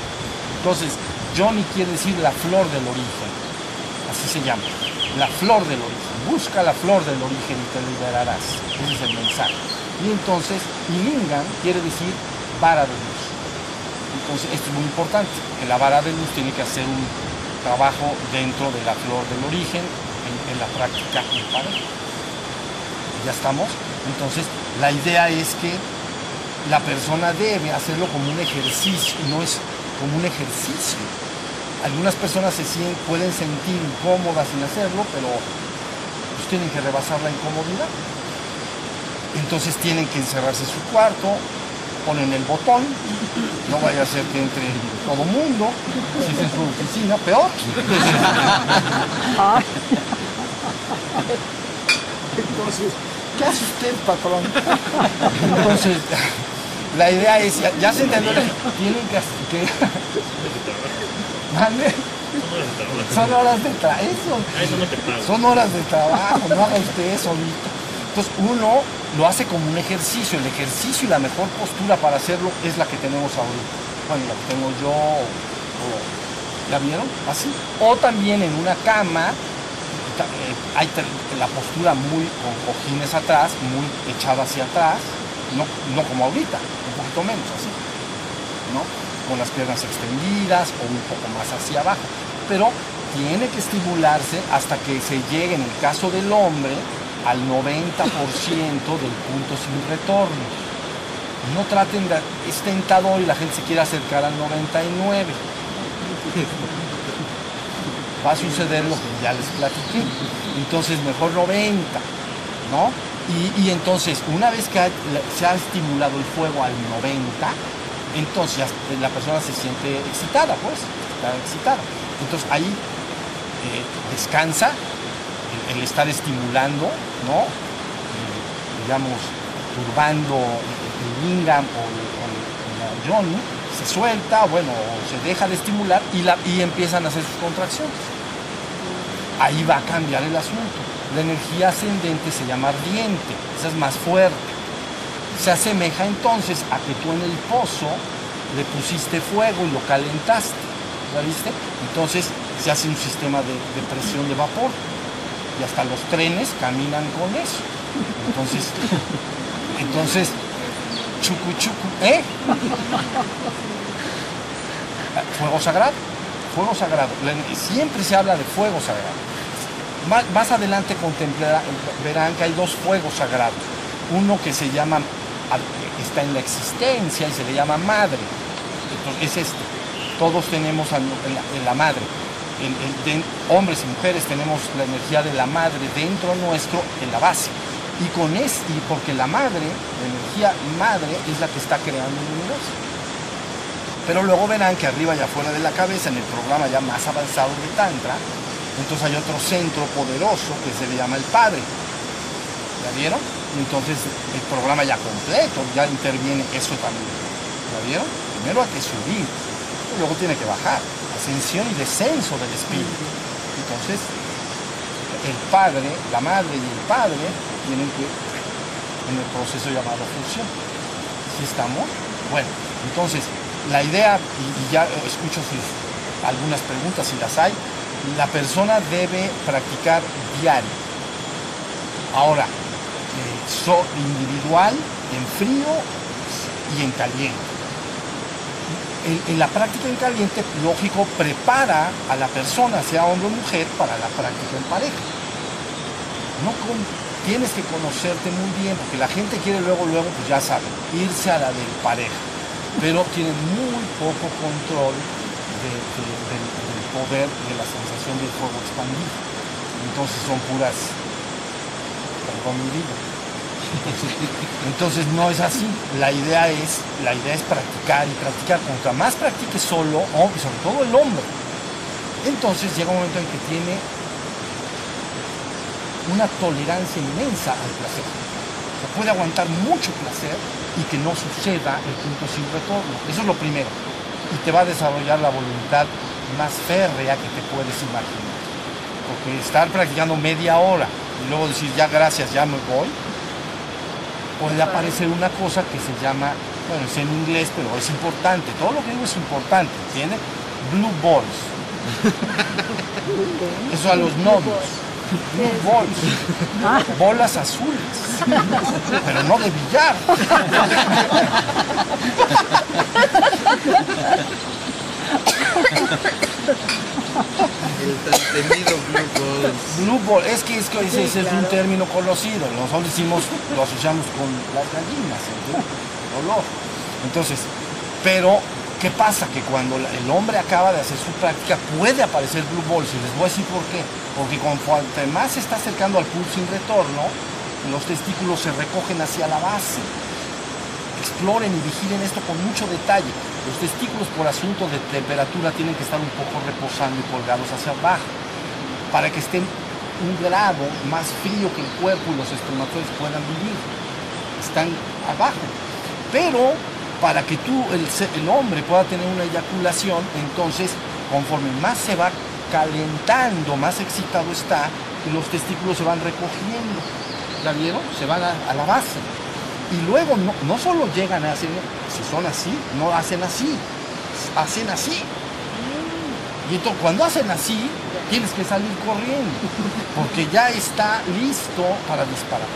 Entonces, yoni quiere decir la flor del origen. Así se llama. La flor del origen. Busca la flor del origen y te liberarás. Ese es el mensaje. Y entonces, y lingam quiere decir vara de luz. Entonces, esto es muy importante, que la vara de luz tiene que hacer un trabajo dentro de la flor del origen, en, la práctica ¿Ya estamos? Entonces, la idea es que la persona debe hacerlo como un ejercicio, no es como un ejercicio. Algunas personas se sienten, pueden sentir incómodas sin hacerlo, pero pues tienen que rebasar la incomodidad. Entonces tienen que encerrarse en su cuarto, ponen el botón, no vaya a ser que entre todo mundo, si es en su oficina, peor. Entonces, ¿qué hace usted, patrón? Entonces, la idea es, ya, se entendió, tienen que... que Son horas de trabajo. Son horas de trabajo, no haga usted eso Entonces uno lo hace como un ejercicio. El ejercicio y la mejor postura para hacerlo es la que tenemos ahorita. Bueno, la que tengo yo, ¿ya vieron? Así. O también en una cama, eh, hay la postura muy con cojines atrás, muy echada hacia atrás, no, no como ahorita, un poquito menos así, ¿no? Con las piernas extendidas o un poco más hacia abajo. Pero tiene que estimularse hasta que se llegue, en el caso del hombre, al 90% del punto sin retorno. No traten de... Es tentador y la gente se quiere acercar al 99. (laughs) Va a suceder lo que ya les platiqué. Entonces mejor 90, ¿no? Y, entonces, una vez que se ha estimulado el fuego al 90, entonces la persona se siente excitada, pues, está excitada. Entonces ahí eh, descansa, el, estar estimulando, ¿no? Eh, digamos, turbando el lingam o, la yoni, se suelta, bueno, se deja de estimular y, la, y empiezan a hacer sus contracciones. Ahí va a cambiar el asunto. La energía ascendente se llama ardiente, esa es más fuerte. Se asemeja entonces a que tú en el pozo le pusiste fuego y lo calentaste. ¿Ya viste? Entonces se hace un sistema de, de presión de vapor y hasta los trenes caminan con eso. Entonces, entonces, chucu chucu, ¿eh? Fuego sagrado, fuego sagrado. Siempre se habla de fuego sagrado. Más, adelante contemplarán, verán que hay dos fuegos sagrados. Uno que se llama, está en la existencia y se le llama madre. Entonces, es este. Todos tenemos en la madre en, hombres y mujeres tenemos la energía de la madre dentro nuestro en la base. Y con es, y porque la madre, la energía madre, es la que está creando el universo. Pero luego verán que arriba y afuera de la cabeza, en el programa ya más avanzado de Tantra, entonces hay otro centro poderoso que se le llama el Padre. ¿Ya vieron? Entonces el programa ya completo, ya interviene eso también. ¿Ya vieron? Primero hay que subir, luego tiene que bajar. Ascensión y descenso del espíritu. Entonces, el padre, la madre y el padre tienen que, en el proceso llamado fusión. ¿Sí estamos? Bueno, entonces, la idea, y, ya escucho algunas preguntas si las hay, la persona debe practicar diario. Ahora, eh, individual, en frío y en caliente. En, la práctica en caliente, lógico, prepara a la persona, sea hombre o mujer, para la práctica en pareja. No tienes que conocerte muy bien, porque la gente quiere luego, luego, pues ya saben, irse a la de pareja pero tienen muy poco control del, poder de la sensación del fuego expandido. Entonces son puras, perdón mi vida. Entonces no es así. La idea es, la idea es practicar y practicar. Cuanto más practique solo, y sobre todo el hombre, entonces llega un momento en que tiene una tolerancia inmensa al placer. Se puede aguantar mucho placer y que no suceda el punto sin retorno. Eso es lo primero. Y te va a desarrollar la voluntad más férrea que te puedes imaginar. Porque estar practicando media hora y luego decir ya gracias, ya me voy, puede aparecer una cosa que se llama, bueno, es en inglés, pero es importante. Todo lo que digo es importante, ¿entiendes? Blue balls. Eso a los novios. Blue balls. (laughs) Bolas azules pero no de billar. (laughs) El temido Blue Ball. Blue Ball, es que, es que ese, es un término conocido. Nosotros decimos, lo asociamos con las gallinas, Olor. Entonces, pero ¿Qué pasa? Que cuando el hombre acaba de hacer su práctica puede aparecer blue balls y les voy a decir por qué. Porque conforme más se está acercando al pulso sin retorno, los testículos se recogen hacia la base. Exploren y vigilen esto con mucho detalle. Los testículos por asunto de temperatura tienen que estar un poco reposando y colgados hacia abajo para que estén un grado más frío que el cuerpo y los espermatozoides puedan vivir. Están abajo. Pero para que tú, el, hombre, pueda tener una eyaculación, entonces, conforme más se va calentando, más excitado está, los testículos se van recogiendo. ¿La vieron? Se van a, la base. Y luego no, no, solo llegan a hacer, si son así, no hacen así, hacen así. Y entonces cuando hacen así, tienes que salir corriendo, porque ya está listo para disparar.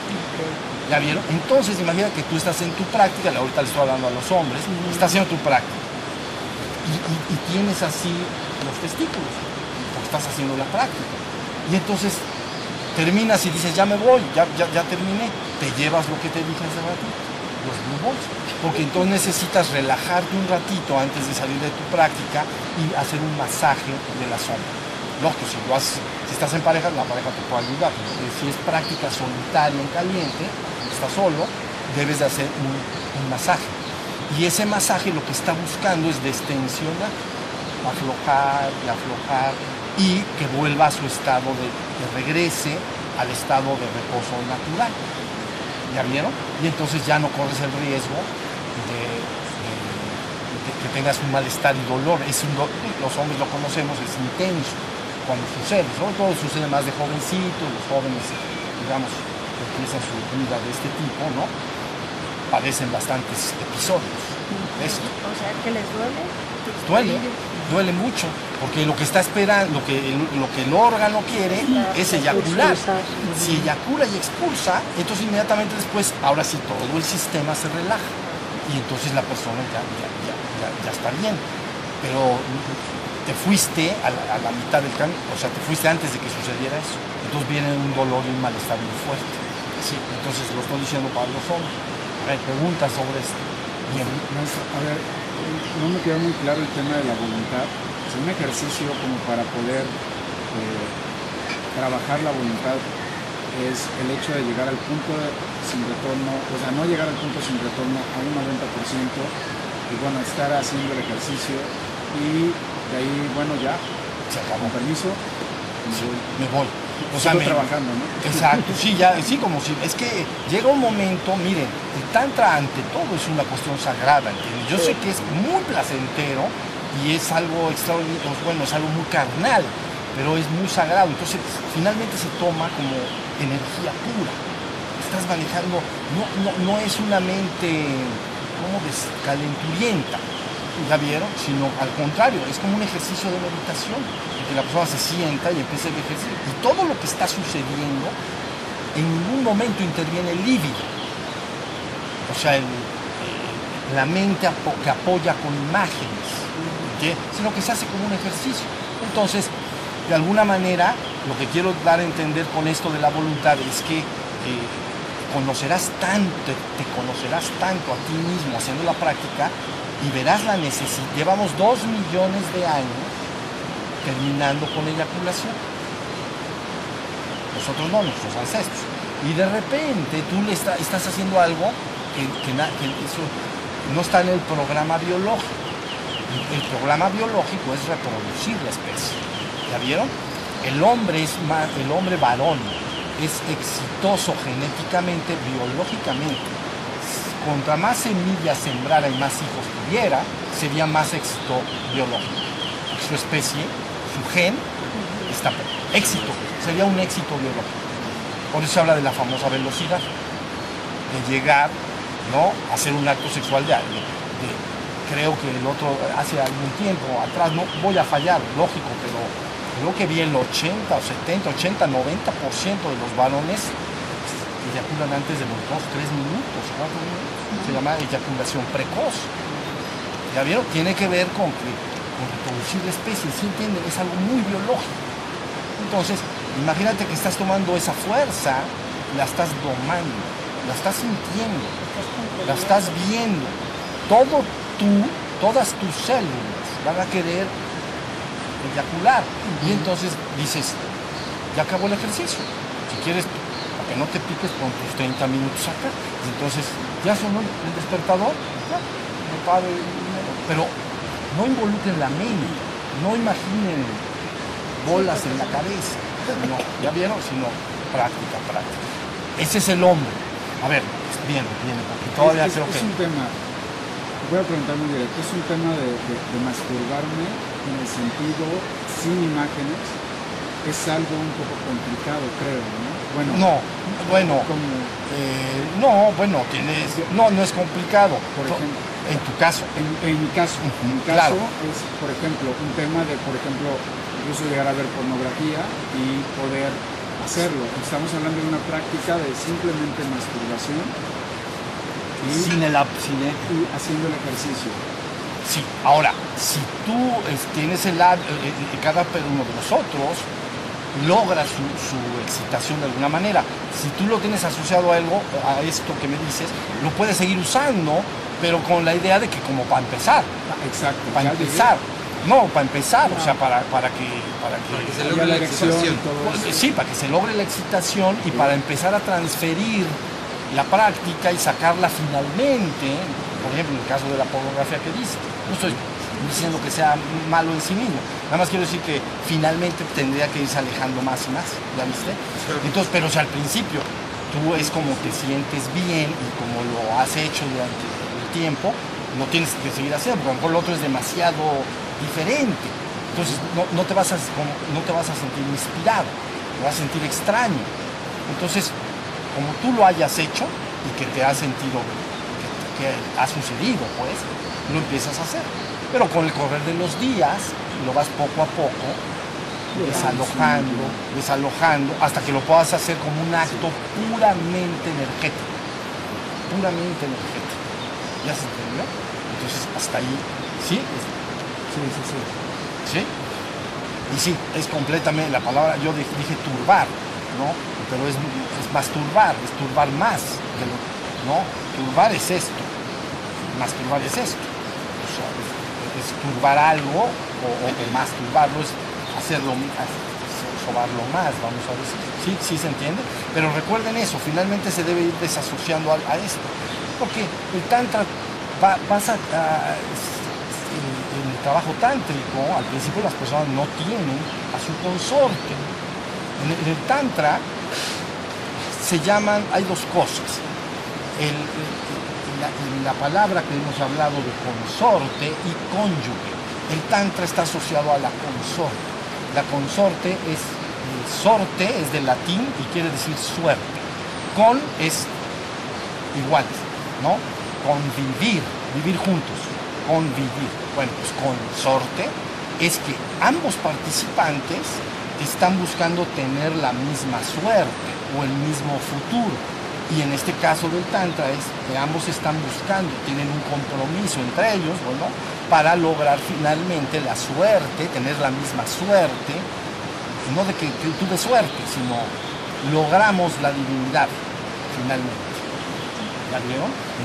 ¿Ya vieron? Entonces imagina que tú estás en tu práctica, ahorita le estoy hablando a los hombres, estás haciendo tu práctica. Y, y tienes así los testículos, porque estás haciendo la práctica. Y entonces terminas y dices, ya me voy, ya, ya, terminé, te llevas lo que te dije hace ratito, los blue balls. Porque entonces necesitas relajarte un ratito antes de salir de tu práctica y hacer un masaje de la zona. Lógico, si, lo si estás en pareja, la pareja te puede ayudar. si es práctica solitaria en caliente, estás solo, debes de hacer un, masaje. Y ese masaje lo que está buscando es destensionar, aflojar y aflojar y que vuelva a su estado de, que regrese al estado de reposo natural. ¿Ya vieron? Y entonces ya no corres el riesgo que tengas un malestar y dolor. Es los hombres lo conocemos, es intenso cuando sucede. Sobre todo sucede más de jovencitos, los jóvenes, digamos, que empiezan su vida de este tipo, ¿no? Padecen bastantes episodios. Esto. O sea, que les duele. Duele duele mucho, porque lo que está esperando, lo que el, lo que el órgano quiere es eyacular. Si eyacula y expulsa, entonces inmediatamente después, ahora sí, todo el sistema se relaja. Y entonces la persona ya, ya, está bien. Pero te fuiste a la, mitad del camino, o sea, te fuiste antes de que sucediera eso. Entonces viene un dolor y un malestar muy fuerte. Sí, entonces lo estoy diciendo para los hombres. Hay preguntas sobre esto. Bien. A ver, no me quedó muy claro el tema de la voluntad. Es un ejercicio como para poder eh, trabajar la voluntad es el hecho de llegar al punto sin retorno, o sea, no llegar al punto sin retorno a un 90% y bueno, estar haciendo el ejercicio y de ahí, bueno, ya, Se acabó. con permiso, me voy. me voy. O sea, me- trabajando, ¿no? Exacto, sí, ya, sí, como si, es que llega un momento, miren, el tantra ante todo es una cuestión sagrada, ¿entiendes? Yo sé que es muy placentero y es algo extraordinario, bueno, es algo muy carnal, pero es muy sagrado, entonces finalmente se toma como energía pura. Estás manejando, no, no, no es una mente, como calenturienta, ¿ya vieron? Sino al contrario, es como un ejercicio de meditación, que la persona se sienta y empieza el ejercicio. Y todo lo que está sucediendo, en ningún momento interviene el líbido. O sea, la mente que apoya con imágenes, sino que se hace como un ejercicio. Entonces, de alguna manera, lo que quiero dar a entender con esto de la voluntad es que eh, conocerás tanto, te, conocerás tanto a ti mismo haciendo la práctica y verás la necesidad. Llevamos dos millones de años terminando con la eyaculación. Nosotros no, nuestros ancestros. Y de repente tú le está- estás haciendo algo que, no está en el programa biológico. El programa biológico es reproducir la especie. ¿Ya vieron? El hombre es más, el hombre varón es exitoso genéticamente, biológicamente. Contra más semillas sembrara y más hijos tuviera, sería más éxito biológico. Su especie, su gen, está éxito, sería un éxito biológico. Por eso se habla de la famosa velocidad, de llegar, ¿no? Hacer un acto sexual de, de- creo que el otro, hace algún tiempo atrás, no voy a fallar, lógico, pero creo que vi el 80 o 70, 80, 90% de los varones eyaculan antes de los 2, 3 minutos, 4 minutos. Se llama eyaculación precoz. ¿Ya vieron? Tiene que ver con, con reproducir la especie, ¿sí entienden? Es algo muy biológico. Entonces, imagínate que estás tomando esa fuerza, la estás domando, la estás sintiendo, la estás viendo. Todo tú, todas tus células van a querer eyacular. Y entonces dices, ya acabó el ejercicio. Si quieres, para que no te piques con tus 30 minutos acá. Y entonces, ya sonó el despertador, ya, me paro Pero no involucren la mente, no imaginen bolas en la cabeza. No, ¿ya vieron? Sino práctica, práctica. Ese es el hombre. A ver, bien, bien, porque todavía es, creo es que... un tema, voy a preguntar muy directo, es un tema de, de- de masturbarme en el sentido sin imágenes, es algo un poco complicado, creo, ¿no? Bueno, No, bueno, como, eh, no, bueno, tienes... No, no es complicado. por ejemplo, En tu caso. en, en mi caso, en mi Claro. caso es, por ejemplo, un tema de, por ejemplo, incluso llegar a ver pornografía y poder hacerlo. Estamos hablando de una práctica de simplemente masturbación y, Sin el, el- y haciendo el ejercicio. Sí, ahora, si tú eh, tienes el hab- eh, eh, cada uno de nosotros logra su, su excitación de alguna manera. Si tú lo tienes asociado a algo, a esto que me dices, lo puedes seguir usando, pero con la idea de que como para empezar, Exacto. para empezar. No, para empezar, o sea, para, para que... Para que, Para que se logre la excitación. Pues, Sí, para que se logre la excitación y para empezar a transferir la práctica y sacarla finalmente, por ejemplo, en el caso de la pornografía que dice. No estoy diciendo que sea malo en sí mismo, nada más quiero decir que finalmente tendría que irse alejando más y más, ¿ya viste? Entonces, pero si al principio tú es como te sientes bien y como lo has hecho durante el tiempo, no tienes que seguir haciendo, porque a lo mejor el otro es demasiado diferente. Entonces no, no te vas a, como- no te vas a sentir inspirado, te vas a sentir extraño. Entonces, como tú lo hayas hecho y que te has sentido que, que ha sucedido, pues, lo empiezas a hacer. Pero con el correr de los días, lo vas poco a poco desalojando, desalojando, hasta que lo puedas hacer como un acto puramente energético. Puramente energético. ¿Ya se entendió? Entonces, hasta ahí, ¿sí? Sí, sí, sí. ¿Sí? Y sí, es completamente, la palabra, yo dije, turbar, ¿no? Pero es, es masturbar, es turbar más, de lo- ¿no? Turbar es esto, masturbar es esto. Es, turbar algo, o, o, o masturbarlo es hacerlo, hacer- sobarlo más, vamos a decir. Sí, sí se entiende, pero recuerden eso, finalmente se debe ir desasociando a, esto, porque el tantra va- a, en, el trabajo tántrico, al principio las personas no tienen a su consorte. En el, tantra se llaman, hay dos cosas. El- la, la palabra que hemos hablado de consorte y cónyuge. El tantra está asociado a la consorte. La consorte es, el sorte es del latín y quiere decir suerte. Con es igual, ¿no? Convivir, vivir juntos, convivir. Bueno, pues consorte es que ambos participantes están buscando tener la misma suerte o el mismo futuro. Y en este caso del Tantra es que ambos están buscando, tienen un compromiso entre ellos, bueno, para lograr finalmente la suerte, tener la misma suerte, no de que, tuve suerte, sino logramos la divinidad finalmente. ¿Ya?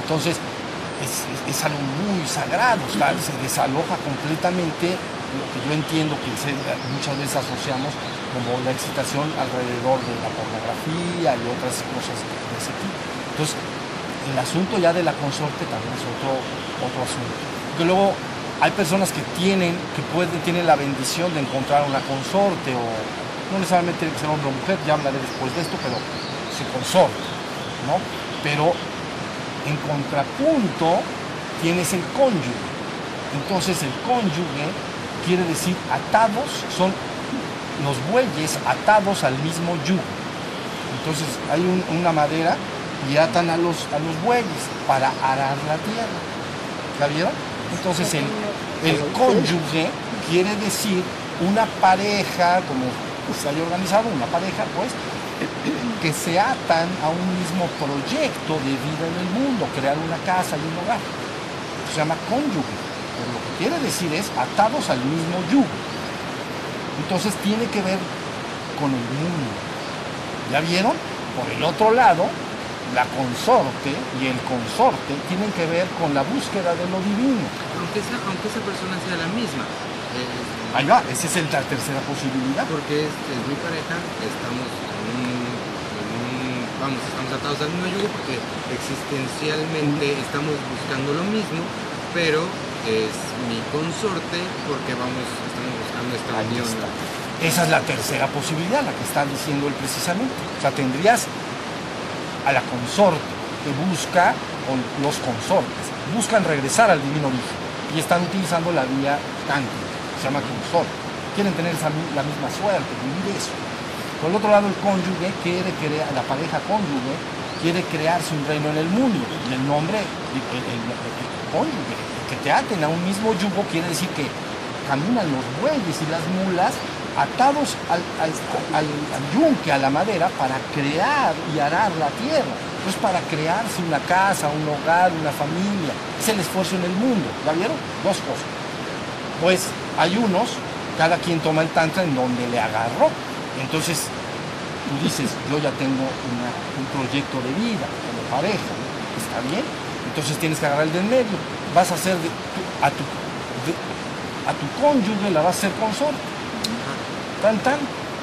Entonces es, algo muy sagrado, se desaloja completamente lo que yo entiendo que muchas veces asociamos como la excitación alrededor de la pornografía y otras cosas de ese tipo. Entonces, el asunto ya de la consorte también es otro, otro asunto. Que luego hay personas que tienen, que pueden, tienen la bendición de encontrar una consorte o no necesariamente ser hombre o mujer, ya hablaré después de esto, pero se consorte, ¿no? Pero en contrapunto tienes el cónyuge. Entonces el cónyuge quiere decir atados, son los bueyes atados al mismo yugo. Entonces hay un- una madera y atan a los, a los bueyes para arar la tierra. ¿Ya vieron? Entonces el, el cónyuge quiere decir una pareja, como se haya organizado, una pareja pues, que se atan a un mismo proyecto de vida en el mundo, crear una casa y un hogar. Se llama cónyuge. Lo que quiere decir es atados al mismo yugo. Entonces tiene que ver con el mundo. ¿Ya vieron? Por el otro lado, la consorte y el consorte tienen que ver con la búsqueda de lo divino. Aunque esa, aunque esa persona sea la misma. eh, Ahí va, esa es el- la tercera posibilidad. porque es, es mi pareja, estamos en un- vamos, estamos atados al mismo yugo porque existencialmente estamos buscando lo mismo, pero es mi consorte porque vamos, estamos buscando esta Ahí unión. está. Esa es la tercera posibilidad, la que está diciendo él precisamente. O sea, tendrías a la consorte que busca, o los consortes, buscan regresar al divino origen y están utilizando la vía cántica, se llama consorte. Quieren tener esa la misma suerte, vivir eso. Por el otro lado, el cónyuge quiere crear, la pareja cónyuge quiere crearse un reino en el mundo. Y el nombre, el, el- el cónyuge, que te aten a un mismo yugo quiere decir que caminan los bueyes y las mulas atados al, al, al- yunque, a la madera, para crear y arar la tierra. Pues para crearse una casa, un hogar, una familia. Es el esfuerzo en el mundo. ¿Ya vieron? Dos cosas. Pues hay unos, cada quien toma el tantra en donde le agarró. Entonces, tú dices, yo ya tengo un proyecto de vida como pareja, ¿está bien? Entonces tienes que agarrar el del medio. Vas a hacer de- tu- a, tu, de- a tu cónyuge, la vas a hacer consorte. Tan, tan.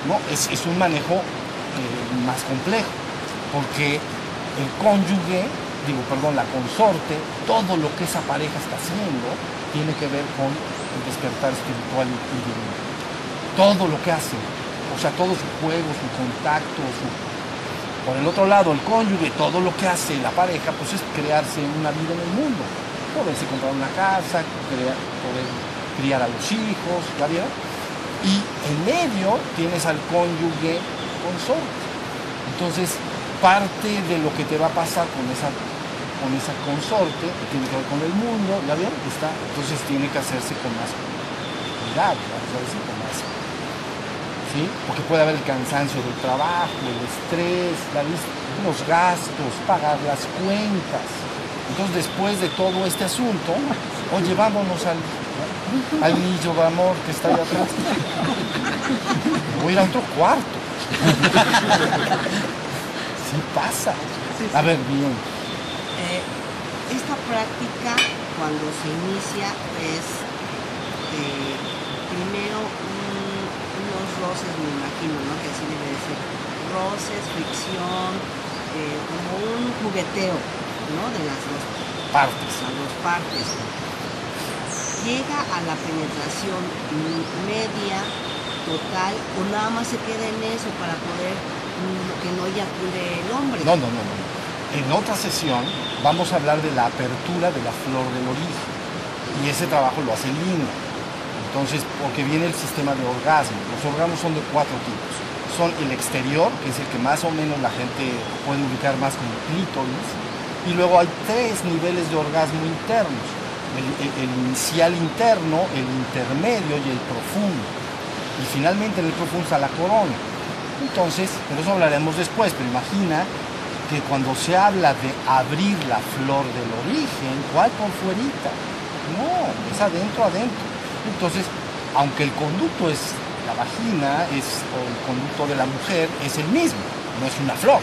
No, es, es un manejo eh, más complejo, porque el cónyuge, digo, perdón, la consorte, todo lo que esa pareja está haciendo tiene que ver con el despertar espiritual y divino. Todo lo que hacen, o sea, todo su juego, su contacto, su... Por el otro lado, el cónyuge, todo lo que hace la pareja, pues es crearse una vida en el mundo. Poderse comprar una casa, poder criar a los hijos, ¿ya vieron? Y en medio tienes al cónyuge consorte. Entonces, parte de lo que te va a pasar con esa, con esa consorte, que tiene que ver con el mundo, ¿ya vieron? Está, entonces tiene que hacerse con más cuidado, vamos a con más ¿sí? Porque puede haber el cansancio del trabajo, el estrés, la los gastos, pagar las cuentas. Entonces, después de todo este asunto, oye, vámonos al, al niño de amor que está ahí atrás. Voy a ir a otro cuarto. Sí pasa. A ver, bien. Eh, esta práctica, cuando se inicia, es eh, primero un- unos roces, me imagino, ¿no? Que así debe de ser. Roces, fricción, eh, como un jugueteo, ¿no? De las dos partes. las dos partes. Llega a la penetración media, total, o nada más se queda en eso para poder mm, que no eyacule el hombre. No, no, no, no. En otra sesión vamos a hablar de la apertura de la flor del origen. Y ese trabajo lo hace el Linga. Entonces, porque viene el sistema de orgasmo. Los orgasmos son de cuatro tipos. Son el exterior, que es el que más o menos la gente puede ubicar más como clítoris. Y luego hay tres niveles de orgasmo internos. El, inicial interno, el intermedio y el profundo. Y finalmente en el profundo está la corona. Entonces, pero eso hablaremos después, pero imagina que cuando se habla de abrir la flor del origen, ¿cuál por fuerita? No, es adentro, adentro. Entonces, aunque el conducto es la vagina, es, o el conducto de la mujer, es el mismo, no es una flor,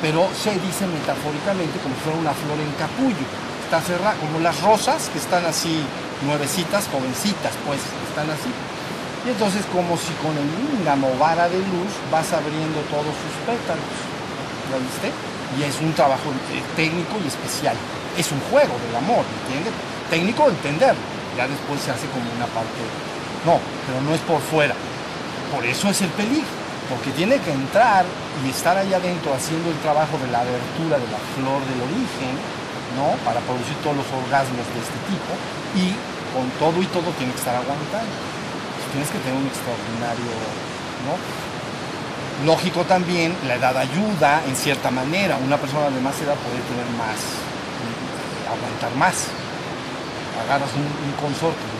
pero se dice metafóricamente como si fuera una flor en capullo. Está cerrada, como las rosas que están así, nuevecitas, jovencitas, pues, están así. Y entonces como si con el íngamo vara de luz vas abriendo todos sus pétalos. ¿Ya viste? Y es un trabajo eh, técnico y especial. Es un juego del amor, ¿entiendes? Técnico de entenderlo. Ya después se hace como una parte. No, pero no es por fuera. Por eso es el peligro. Porque tiene que entrar y estar ahí adentro haciendo el trabajo de la abertura de la flor del origen, ¿no? Para producir todos los orgasmos de este tipo. Y con todo y todo tiene que estar aguantando tienes que tener un extraordinario, ¿no? Lógico también, la edad ayuda en cierta manera. Una persona de más edad puede tener más, aguantar más. Agarras un, un consorte de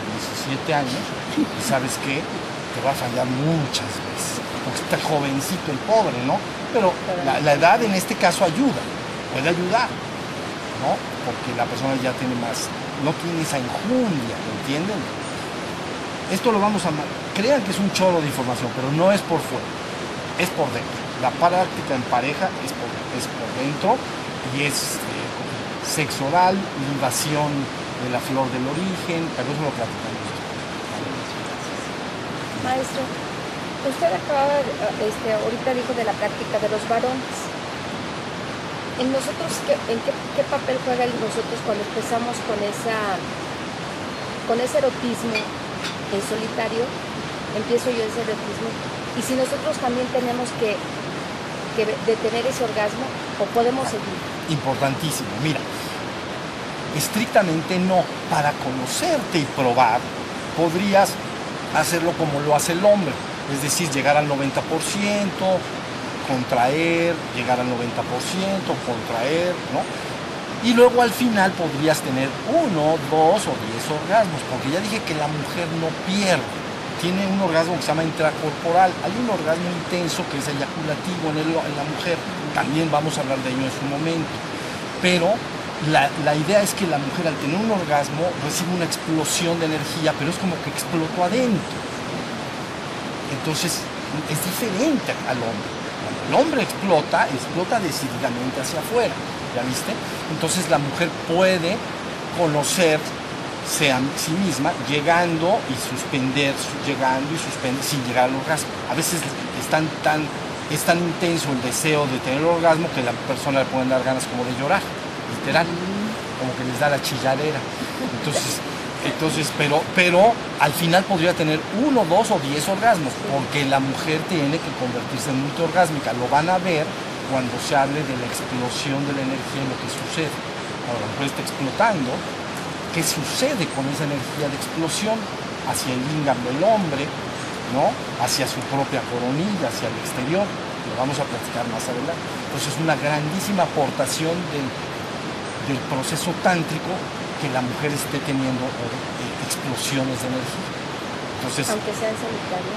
17 años y sabes que te va a fallar muchas veces. Porque está jovencito el pobre, ¿no? Pero la, edad en este caso ayuda, puede ayudar, ¿no? Porque la persona ya tiene más, no tiene esa enjundia, ¿me entienden? Esto lo vamos a... Crean que es un chorro de información, pero no es por fuera, es por dentro. La práctica en pareja es por, es por dentro y es eh, sexo oral, libación de la flor del origen, pero eso lo platicamos. Maestro, usted acaba, este, ahorita dijo de la práctica de los varones. ¿En nosotros qué, en qué, papel juega en nosotros cuando empezamos con esa con ese erotismo en solitario? Empiezo yo ese erotismo. Y si nosotros también tenemos que, que detener ese orgasmo o podemos seguir. Importantísimo, mira, estrictamente no, para conocerte y probar, podrías hacerlo como lo hace el hombre, es decir, llegar al 90%, contraer, llegar al 90%, contraer, ¿no? Y luego al final podrías tener uno, dos o diez orgasmos, porque ya dije que la mujer no pierde. Tiene un orgasmo que se llama intracorporal. Hay un orgasmo intenso que es eyaculativo en, la mujer. También vamos a hablar de ello en su momento. Pero la, la idea es que la mujer al tener un orgasmo recibe una explosión de energía, pero es como que explotó adentro. Entonces es diferente al hombre. Cuando el hombre explota, explota decididamente hacia afuera. ¿Ya viste? Entonces la mujer puede conocerse a sí misma llegando y suspender, su- llegando y suspender sin llegar al orgasmo. A veces es tan, tan, es tan intenso el deseo de tener el orgasmo que la persona le pueden dar ganas como de llorar, literal, como que les da la chilladera. Entonces, entonces pero, pero al final podría tener uno, dos o diez orgasmos, porque la mujer tiene que convertirse en multiorgásmica. Lo van a ver cuando se hable de la explosión de la energía y lo que sucede. Cuando la mujer está explotando, ¿qué sucede con esa energía de explosión hacia el lingam del hombre, ¿no? hacia su propia coronilla, hacia el exterior? Lo vamos a platicar más adelante. Entonces es una grandísima aportación del, del proceso tántrico que la mujer esté teniendo eh, explosiones de energía. Entonces, Aunque sea en solitario.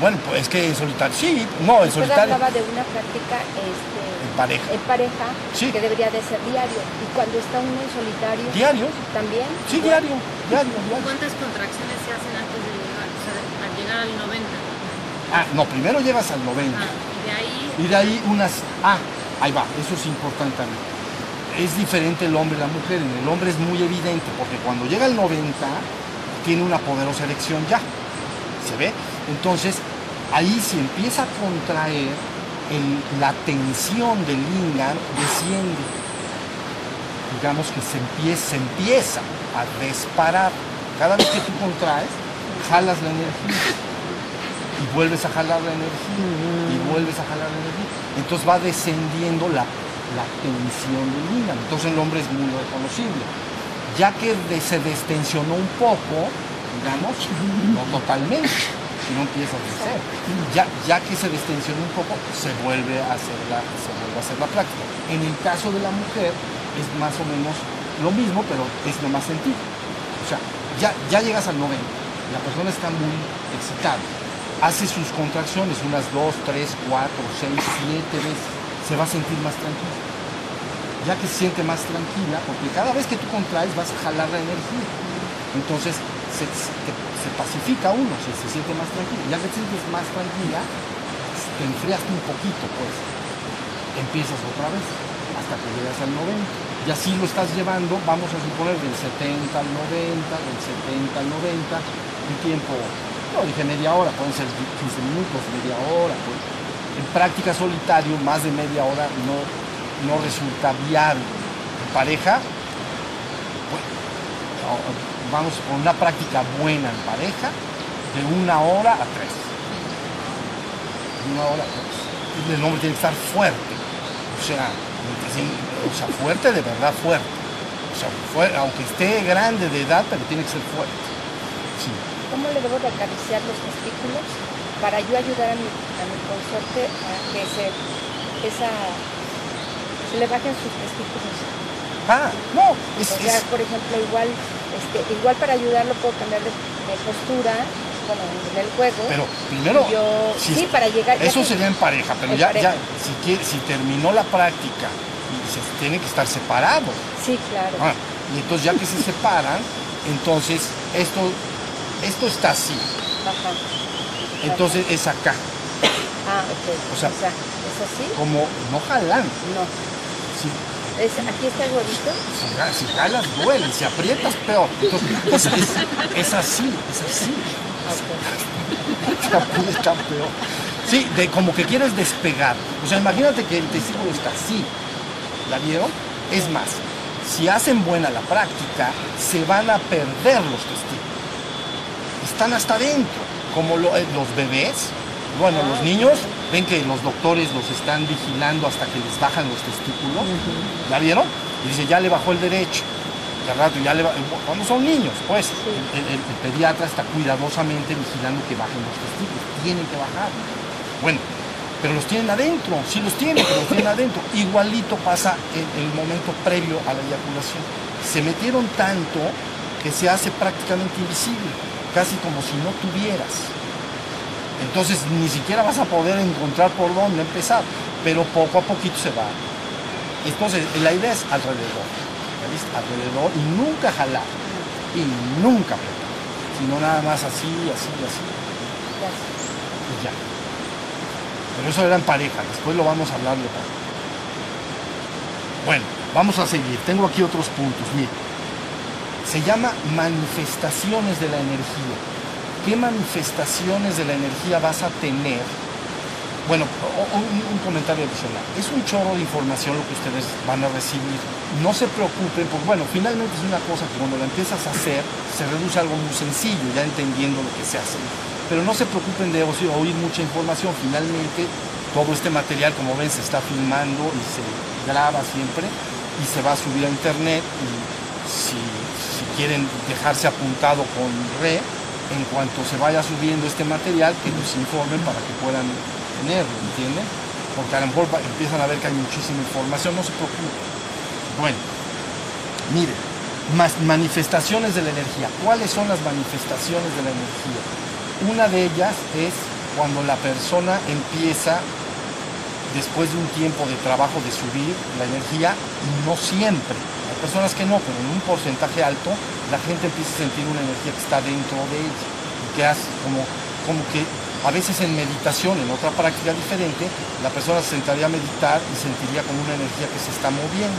bueno, pues es que en solitario, sí, no, en solitario, hablaba de una práctica este, en pareja. en pareja Sí. que debería de ser diario. Y cuando está uno en solitario, Diario, también. sí, diario, diario, diario. ¿Cuántas contracciones se hacen antes de llegar? O sea, al llegar al 90. Ah, no, primero llegas al 90. Ah, y de ahí Y de ahí unas... Ah, ahí va, eso es importante también. Es diferente el hombre y la mujer. En el hombre es muy evidente porque cuando llega al 90 tiene una poderosa erección ya. ¿Se ve? Entonces, ahí si empieza a contraer, el- la tensión del lingam desciende. digamos que se empieza, se empieza a disparar. Cada vez que tú contraes, jalas la energía y vuelves a jalar la energía y vuelves a jalar la energía. Entonces va descendiendo la, la tensión del hígado. Entonces el hombre es muy reconocible. Ya que se destensionó un poco, digamos, no totalmente, si no empiezas de cero. Ya, ya que se destensionó un poco, se vuelve a hacer la, se vuelve a hacer la práctica. En el caso de la mujer es más o menos lo mismo, pero es lo más sentido. O sea, ya, ya llegas al 90, la persona está muy excitada, hace sus contracciones unas 2, 3, 4, 6, 7 veces, se va a sentir más tranquila. Ya que se siente más tranquila, porque cada vez que tú contraes vas a jalar la energía. Entonces se, se- pacifica uno, se, se siente más tranquilo. Ya que te sientes más tranquila, te enfriaste un poquito, pues. Empiezas otra vez, hasta que llegas al 90 y así lo estás llevando, vamos a suponer del 70 al 90, del 70 al 90, un tiempo, no dije media hora, pueden ser 15 minutos, media hora, pues. En práctica solitario, más de media hora no, no resulta viable. En pareja, pues, no, vamos con una práctica buena en pareja, de una hora a tres. De una hora a tres. El hombre tiene que estar fuerte. O sea, fuerte de verdad fuerte. O sea, aunque esté grande de edad, pero tiene que ser fuerte. ¿Cómo le debo de acariciar los testículos para yo ayudar a mi, a mi consorte a que se, esa, se le bajen sus testículos? Ah, no, (laughs) es, O sea, es- por ejemplo, igual, este, igual para ayudarlo puedo cambiar de, de postura, bueno, en el juego. pero primero, yo, si- sí, para llegar. eso que- sería en pareja, pero En ya, pareja. ya si, quiere- si terminó la práctica y se tiene que estar separados. Sí, claro. Ah, y entonces ya que se separan, entonces esto, esto está así. Ajá. Entonces es acá, Ah, ok. o sea- ¿es así? como no jalan. No. Es, aquí está el huevito. si si jalas duele, si aprietas peor. Entonces es, es- es así, es así. Ok. Se (laughs) aprieta peor. Sí, de como que quieres despegar. O sea, imagínate que el testículo está así. ¿La vieron? Es más, si hacen buena la práctica, se van a perder los testículos. Están hasta adentro, como lo- eh, los bebés. Bueno, los niños ven que los doctores los están vigilando hasta que les bajan los testículos. ¿La vieron? Y dice, ya le bajó el derecho. Y al rato ya le ba- Cuando son niños, pues, el, el- el pediatra está cuidadosamente vigilando que bajen los testículos. Tienen que bajar. Bueno, pero los tienen adentro, sí los tienen, pero los tienen adentro. Igualito pasa en el momento previo a la eyaculación. Se metieron tanto que se hace prácticamente invisible, casi como si no tuvieras. Entonces ni siquiera vas a poder encontrar por dónde empezar, pero poco a poquito se va. Entonces la idea es alrededor, ¿ya viste? alrededor y nunca jalar y nunca apretar, sino nada más así, así, así y ya. Pero eso era en pareja, después lo vamos a hablar de pareja. Bueno, vamos a seguir. Tengo aquí otros puntos. Mire, se llama manifestaciones de la energía. ¿Qué manifestaciones de la energía vas a tener? Bueno, un, comentario adicional. Es un chorro de información lo que ustedes van a recibir. No se preocupen, porque bueno, finalmente es una cosa que cuando la empiezas a hacer, se reduce a algo muy sencillo, ya entendiendo lo que se hace. Pero no se preocupen de oír mucha información. Finalmente, todo este material, como ven, se está filmando y se graba siempre y se va a subir a internet. Y si quieren dejarse apuntado con re, en cuanto se vaya subiendo este material, que nos informen para que puedan tenerlo, ¿entienden? Porque a lo mejor empiezan a ver que hay muchísima información, no se preocupen. Bueno, miren, más manifestaciones de la energía. ¿Cuáles son las manifestaciones de la energía? Una de ellas es cuando la persona empieza, después de un tiempo de trabajo, de subir la energía, y no siempre. Personas que no, pero en un porcentaje alto, la gente empieza a sentir una energía que está dentro de ella, y que hace como, como que a veces en meditación, en otra práctica diferente, la persona se sentaría a meditar y sentiría como una energía que se está moviendo.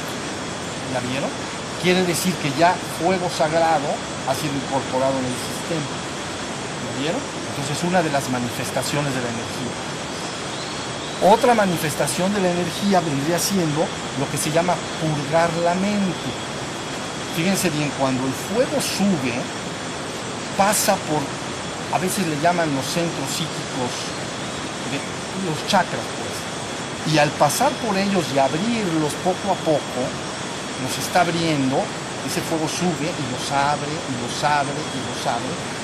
¿La vieron? Quiere decir que ya fuego sagrado ha sido incorporado en el sistema. ¿Lo vieron? Entonces es una de las manifestaciones de la energía. Otra manifestación de la energía vendría siendo lo que se llama purgar la mente. Fíjense bien, cuando el fuego sube, pasa por, a veces le llaman los centros psíquicos, los chakras, pues. Y al pasar por ellos y abrirlos poco a poco, nos está abriendo, ese fuego sube y los abre, y los abre, y los abre.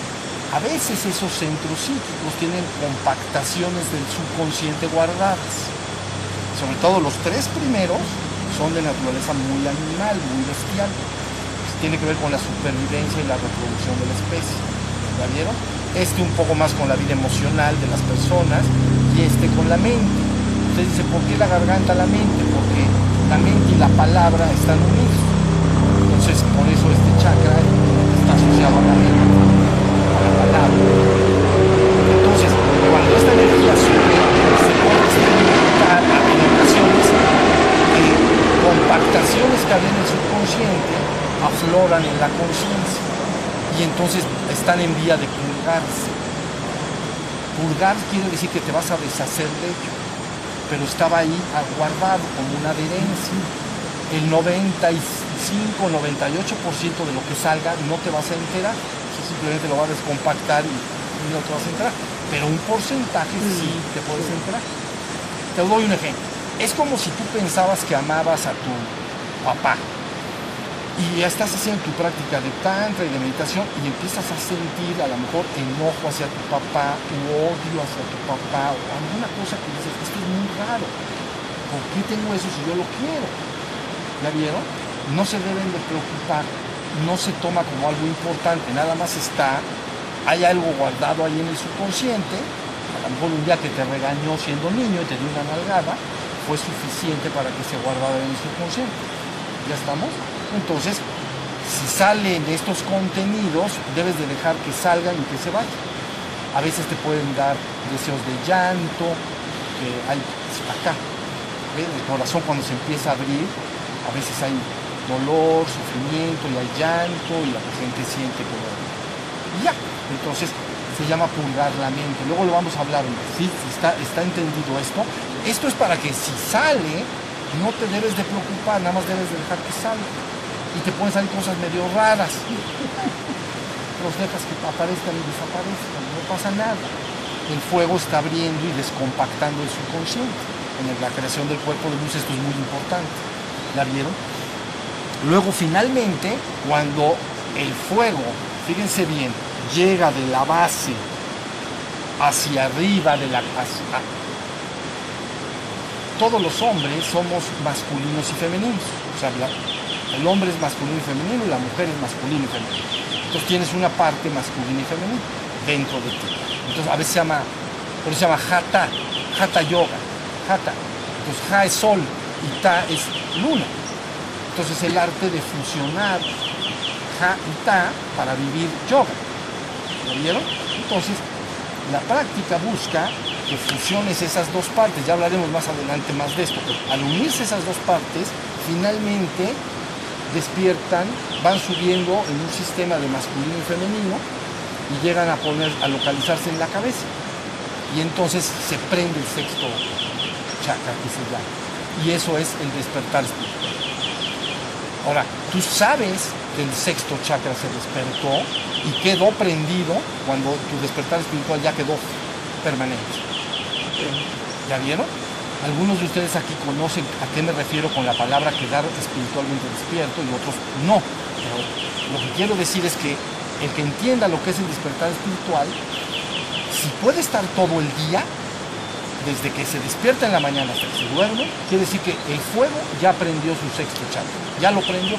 A veces esos centros psíquicos tienen compactaciones del subconsciente guardadas. Sobre todo los tres primeros son de naturaleza muy animal, muy bestial. Tiene que ver con la supervivencia y la reproducción de la especie. ¿Ya vieron? Este un poco más con la vida emocional de las personas y este con la mente. Usted dice, ¿por qué la garganta la mente? Porque la mente y la palabra están unidos. Entonces, por eso este chakra está asociado a la mente, Entonces, cuando esta energía sube, se puede experimentar en ocasiones eh, compactaciones que había en el subconsciente afloran en la conciencia y entonces están en vía de purgarse. Purgar quiere decir que te vas a deshacer de ello, pero estaba ahí guardado como una adherencia. El 95, 98% de lo que salga no te vas a enterar, simplemente lo vas a descompactar y, y no te vas a enterar, pero un porcentaje sí te puedes enterar. Te doy un ejemplo. Es como si tú pensabas que amabas a tu papá y ya estás haciendo tu práctica de tantra y de meditación y empiezas a sentir a lo mejor enojo hacia tu papá u odio hacia tu papá o alguna cosa que dices, esto es muy raro. ¿Por qué tengo eso si yo lo quiero? ¿Ya vieron? No se deben de preocupar, no se toma como algo importante, nada más está, hay algo guardado ahí en el subconsciente, a lo mejor un día que te regañó siendo niño y te dio una nalgada, fue suficiente para que se guardara en el subconsciente. ¿Ya estamos? Entonces, si salen estos contenidos, debes de dejar que salgan y que se vayan. A veces te pueden dar deseos de llanto, que hay acá. ¿ves? El corazón cuando se empieza a abrir, a veces hay dolor, sufrimiento y hay llanto y la gente siente como... Y ya, entonces se llama purgar la mente. Luego lo vamos a hablar, ¿sí? ¿Está, está entendido esto? Esto es para que si sale, no te debes de preocupar, nada más debes de dejar que salga y te pueden salir cosas medio raras. Los dejas que aparezcan y desaparezcan, no pasa nada. El fuego está abriendo y descompactando el subconsciente. En la creación del cuerpo de luz esto es muy importante. ¿La vieron? Luego finalmente, cuando el fuego, fíjense bien, llega de la base hacia arriba de la hacia, todos los hombres somos masculinos y femeninos. O sea, el hombre es masculino y femenino y la mujer es masculino y femenino. Entonces tienes una parte masculina y femenina dentro de ti. Entonces a veces se llama, por eso se llama Hatha, Hatha Yoga, Hatha. Entonces Ha es sol y Ta es luna. Entonces el arte de fusionar Ha y Ta para vivir yoga. ¿Lo vieron? Entonces la práctica busca que fusiones esas dos partes, ya hablaremos más adelante más de esto, pero al unirse esas dos partes, finalmente despiertan, van subiendo en un sistema de masculino y femenino y llegan a poner, a localizarse en la cabeza. Y entonces se prende el sexto chakra que se llama. Y eso es el despertar. Ahora, tú sabes que el sexto chakra se despertó y quedó prendido cuando tu despertar espiritual ya quedó permanente. ¿Ya vieron? Algunos de ustedes aquí conocen a qué me refiero con la palabra quedar espiritualmente despierto y otros no. Pero lo que quiero decir es que el que entienda lo que es el despertar espiritual, si puede estar todo el día, desde que se despierta en la mañana hasta que se duerme, quiere decir que el fuego ya prendió su sexto chakra, ya lo prendió.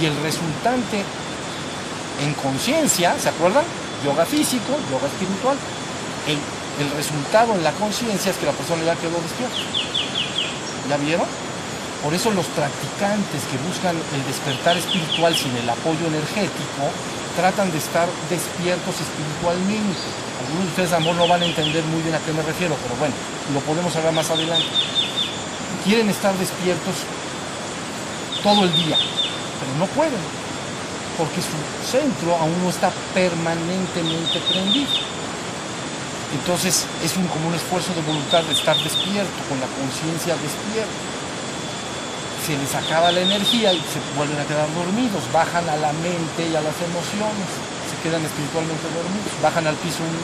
Y el resultante en conciencia, ¿se acuerdan? Yoga físico, yoga espiritual. El el resultado en la conciencia es que la persona ya quedó despierta. ¿Ya vieron? Por eso los practicantes que buscan el despertar espiritual sin el apoyo energético tratan de estar despiertos espiritualmente. Algunos de ustedes, amor, no van a entender muy bien a qué me refiero, pero bueno, lo podemos hablar más adelante. Quieren estar despiertos todo el día, pero no pueden, porque su centro aún no está permanentemente prendido. Entonces es un, como un esfuerzo de voluntad de estar despierto, con la conciencia despierta. Se les acaba la energía y se vuelven a quedar dormidos, bajan a la mente y a las emociones, quedan espiritualmente dormidos, bajan al piso 1 y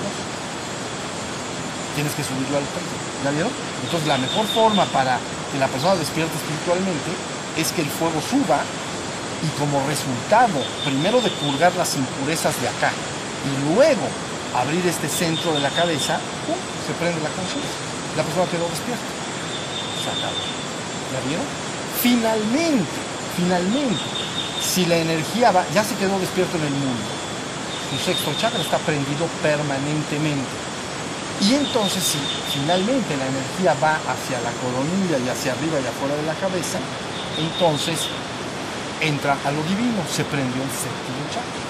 2. Tienes que subirlo al piso, ¿ya vieron? Entonces la mejor forma para que la persona despierte espiritualmente es que el fuego suba y como resultado, primero de purgar las impurezas de acá y luego abrir este centro de la cabeza, se prende la conciencia. La persona quedó despierta. Se acabó. ¿Ya vieron? Finalmente, finalmente, si la energía va, ya se quedó despierto en el mundo, su sexto chakra está prendido permanentemente. Y entonces, si finalmente la energía va hacia la coronilla y hacia arriba y afuera de la cabeza, entonces entra a lo divino, se prendió el séptimo chakra.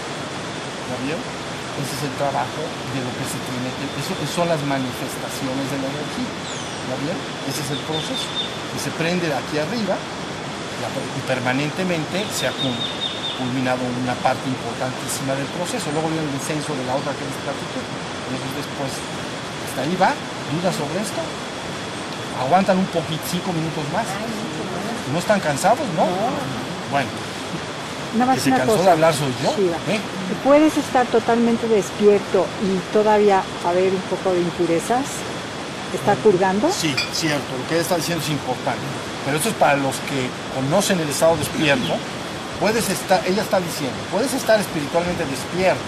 ¿Ya vieron? Ese es el trabajo de lo que se tiene que... Eso, son las manifestaciones de la energía. ¿Ya vieron? Ese es el proceso. Que se prende de aquí arriba y permanentemente se ha culminado una parte importantísima del proceso. Luego viene el descenso de la otra que les platiqué. Entonces después, hasta ahí va. ¿Dudas sobre esto? Aguantan un poquito, cinco minutos más. ¿No están cansados? No. Bueno, Nada más que se cansó cosa. de hablar soy yo. Shiva. ¿eh? ¿Puedes estar totalmente despierto y todavía haber un poco de impurezas? ¿Estar purgando? Sí, cierto, lo que está diciendo es importante. Pero eso es para los que conocen el estado despierto. Puedes estar, ella está diciendo, puedes estar espiritualmente despierto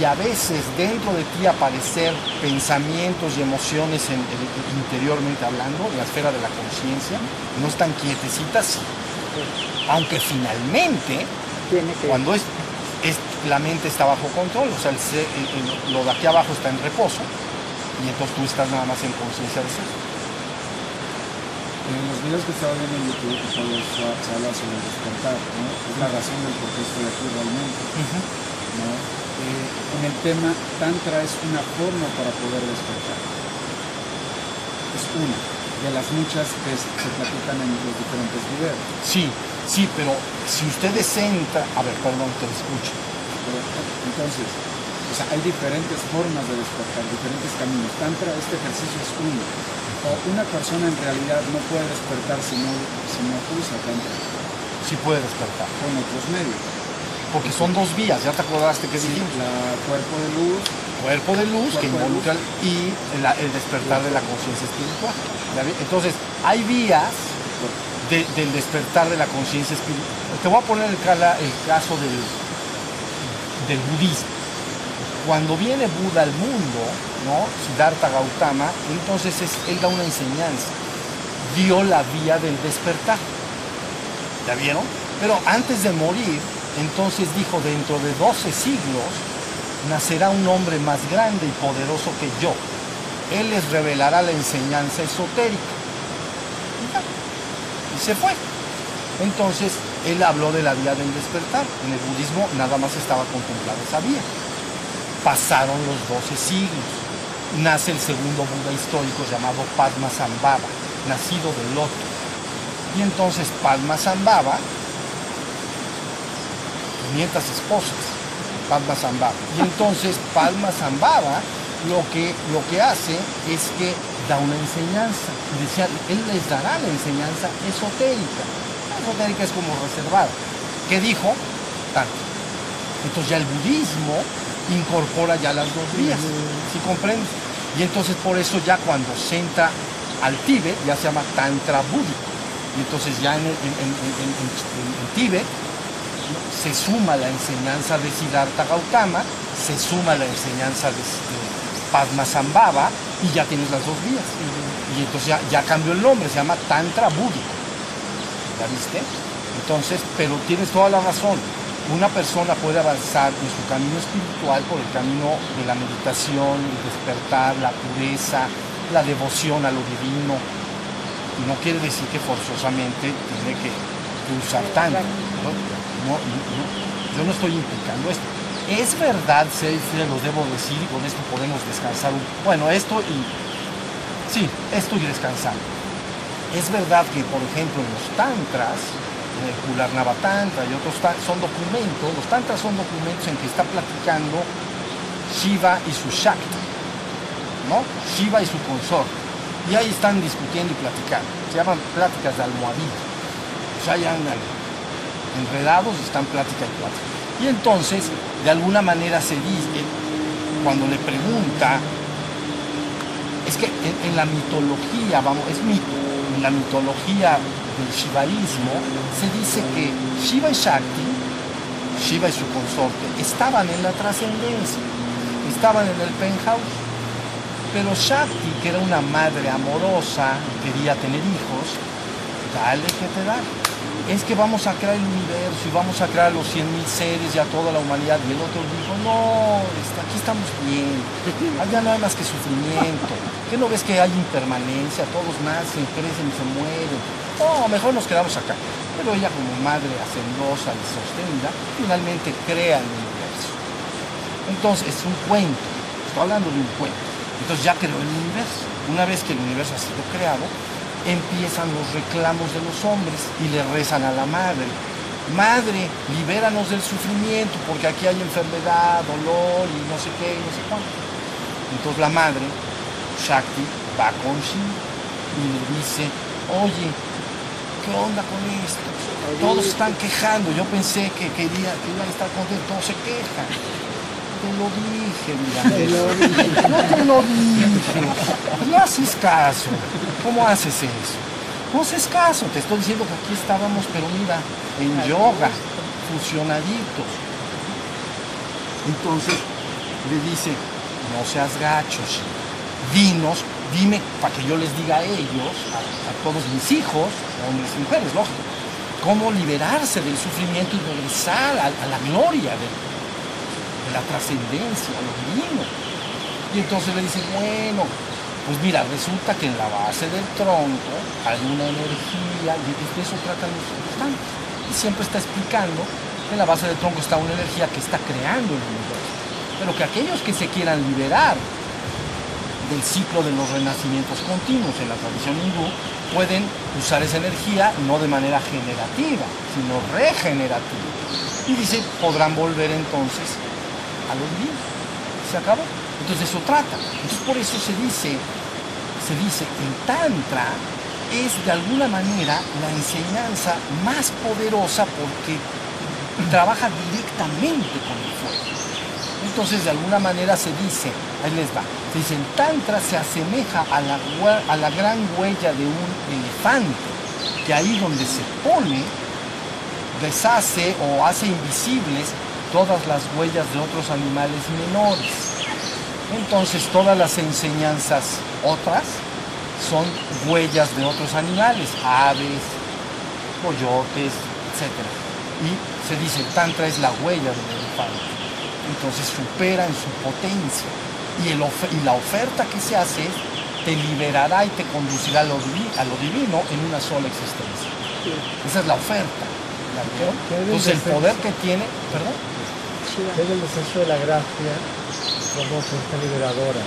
y a veces dentro de ti aparecer pensamientos y emociones en- en- interiormente hablando, en la esfera de la conciencia, no están quietecitas, sí. aunque finalmente cuando es, es- la mente está bajo control, o sea, el se- el- el- lo de aquí abajo está en reposo y entonces tú estás nada más en conciencia de eso. En los videos que estaba viendo en YouTube, eso se habla sobre el despertar, ¿no? Es la razón del por qué estoy aquí realmente, ¿no? Eh, en el tema, Tantra es una forma para poder despertar. Es una de las muchas que se platican en los diferentes videos. Sí, sí, pero si ustedes entran, a ver, perdón, te escucho. Pero, Entonces, o sea, hay diferentes formas de despertar, diferentes caminos. Tantra, este ejercicio es uno. Una persona en realidad no puede despertar si no, si no usa Tantra Sí puede despertar, con otros medios. porque son dos vías, ya te acordaste que Sí, dijimos. la cuerpo de luz, Cuerpo de luz que Cuerpo involucra y el, el despertar de la conciencia espiritual. Entonces, hay vías de- del despertar de la conciencia espiritual. Te voy a poner el, cala- el caso del, del budismo. Cuando viene Buda al mundo, ¿no? Siddhartha Gautama, entonces es- él da una enseñanza. Dio la vía del despertar. ¿Ya vieron? Pero antes de morir, entonces dijo, dentro de 12 siglos nacerá un hombre más grande y poderoso que yo. Él les revelará la enseñanza esotérica. Y se fue. Entonces, él habló de la vía del despertar. En el budismo nada más estaba contemplada esa vía. Pasaron los 12 siglos. Nace el segundo Buda histórico llamado Padmasambhava, nacido del loto. Y entonces Padmasambhava, 500 esposas, Padmasambhava. Y entonces Padmasambhava lo que, lo que hace es que da una enseñanza. Decía, él les dará la enseñanza esotérica. Esotérica es como reservada. ¿Qué dijo? Tanto. Entonces ya el budismo incorpora ya las dos vías, ¿sí comprendes? Y entonces por eso ya cuando se entra al Tíbet ya se llama Tantra búdico. Y entonces ya en, el- en- en- en- en- en Tíbet se suma la enseñanza de Siddhartha Gautama, se suma la enseñanza de, de Padmasambhava y ya tienes las dos vías. Y entonces ya, ya cambió el nombre, se llama Tantra búdico. ¿Ya viste? Entonces, pero tienes toda la razón. Una persona puede avanzar en su camino espiritual por el camino de la meditación, el despertar, la pureza, la devoción a lo divino. Y no quiere decir que forzosamente tiene que, usar tanto. ¿no? No. Yo no estoy implicando esto. Es verdad, se, se los debo decir, y con esto podemos descansar un Bueno, esto y. Sí, esto y descansar. Es verdad que, por ejemplo, en los tantras, el Kularnava Tantra y otros son documentos, los tantras son documentos en que está platicando Shiva y su Shakti. ¿no? Shiva y su consorte. Y ahí están discutiendo y platicando. Se llaman pláticas de almohadilla. O sea, ya andan enredados están plática y plática. Y entonces, de alguna manera se dice, cuando le pregunta, es que en, en la mitología, vamos, es mito, en la mitología del shivaísmo se dice que Shiva y Shakti, Shiva y su consorte, estaban en la trascendencia, estaban en el penthouse, pero Shakti, que era una madre amorosa, quería tener hijos, dale que te da. Es que vamos a crear el universo y vamos a crear los 100.000 seres y a toda la humanidad. Y el otro dijo, no, está- aquí estamos bien, allá no hay más que sufrimiento. ¿Qué no ves que hay impermanencia? Todos nacen, crecen y se mueren. No, mejor nos quedamos acá. Pero ella como madre hacendosa y sostenida, finalmente crea el universo. Entonces, es un cuento, estoy hablando de un cuento. Entonces ya creó el universo. Una vez que el universo ha sido creado, empiezan los reclamos de los hombres y le rezan a la madre. Madre, libéranos del sufrimiento, porque aquí hay enfermedad, dolor y no sé qué, y no sé cuánto. Entonces la madre, Shakti, va con Shiva y le dice, oye, ¿qué onda con esto? Todos están quejando. Yo pensé que quería, que iban a estar contentos, todos se quejan. Te lo dije, mira. No te lo dije. No haces caso. ¿Cómo haces eso? No haces caso. Te estoy diciendo que aquí estábamos, pero mira, en yoga, fusionaditos. Entonces le dice, no seas gachos, dinos, dime para que yo les diga a ellos, a, todos mis hijos, hombres y mujeres, lógico, cómo liberarse del sufrimiento y regresar a, la gloria de, la trascendencia, a lo divino. Y entonces le dice, bueno, pues mira, resulta que en la base del tronco hay una energía, y de eso tratan los tantos. Y siempre está explicando que en la base del tronco está una energía que está creando el universo. Pero que aquellos que se quieran liberar del ciclo de los renacimientos continuos en la tradición hindú pueden usar esa energía no de manera generativa, sino regenerativa. Y dice, podrán volver entonces a lo divino. Se acabó. Entonces eso trata. Entonces por eso se dice, se dice, el Tantra es de alguna manera la enseñanza más poderosa porque trabaja directamente con. Entonces, de alguna manera se dice, ahí les va, se dice, el Tantra se asemeja a la, a la gran huella de un elefante, que ahí donde se pone, deshace o hace invisibles todas las huellas de otros animales menores. Entonces, todas las enseñanzas otras son huellas de otros animales, aves, coyotes, etc. Y se dice, Tantra es la huella del elefante entonces supera en su potencia. Y, el of- y la oferta que se hace te liberará y te conducirá a lo, divi- a lo divino en una sola existencia. Esa es la oferta. ¿la Entonces el poder que tiene, perdón, Es el descenso de la gracia como fuerza liberadora.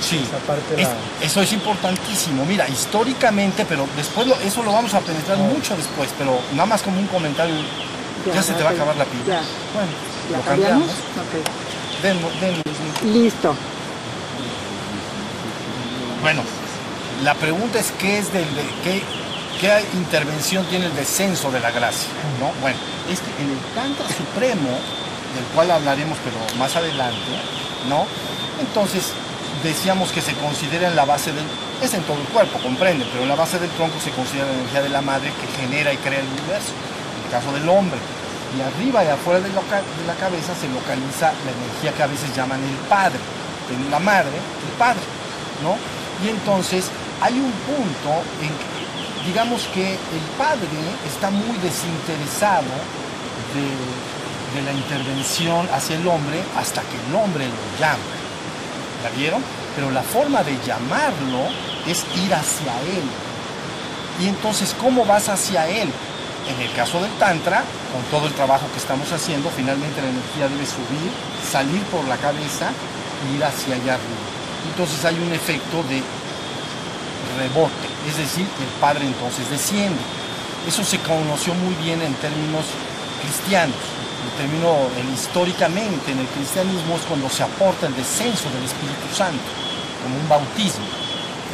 sí, Esa parte es- la- eso es importantísimo. Mira, históricamente, pero después lo- eso lo vamos a penetrar Ah. mucho después, pero nada más como un comentario, ya, se te va a acabar la pila. Ya, Bueno, ¿la lo cambiamos? Listo. Bueno, la pregunta es qué es del de- qué, qué intervención tiene el descenso de la gracia, ¿no? Bueno, es que en el Tantra Supremo, del cual hablaremos pero más adelante, ¿no? Entonces decíamos que se considera en la base del es en todo el cuerpo, comprenden, pero en la base del tronco se considera la energía de la madre que genera y crea el universo, en el caso del hombre. Y arriba y afuera de, de la cabeza se localiza la energía que a veces llaman el padre, la madre, el padre, ¿no? Y entonces hay un punto en que, digamos que el padre está muy desinteresado de, de la intervención hacia el hombre hasta que el hombre lo llama. ¿La vieron? Pero la forma de llamarlo es ir hacia él. Y entonces, ¿cómo vas hacia él? En el caso del Tantra, con todo el trabajo que estamos haciendo, finalmente la energía debe subir, salir por la cabeza e ir hacia allá arriba. Entonces hay un efecto de rebote, es decir, el Padre entonces desciende. Eso se conoció muy bien en términos cristianos. el término históricamente en el cristianismo es cuando se aporta el descenso del Espíritu Santo, como un bautismo,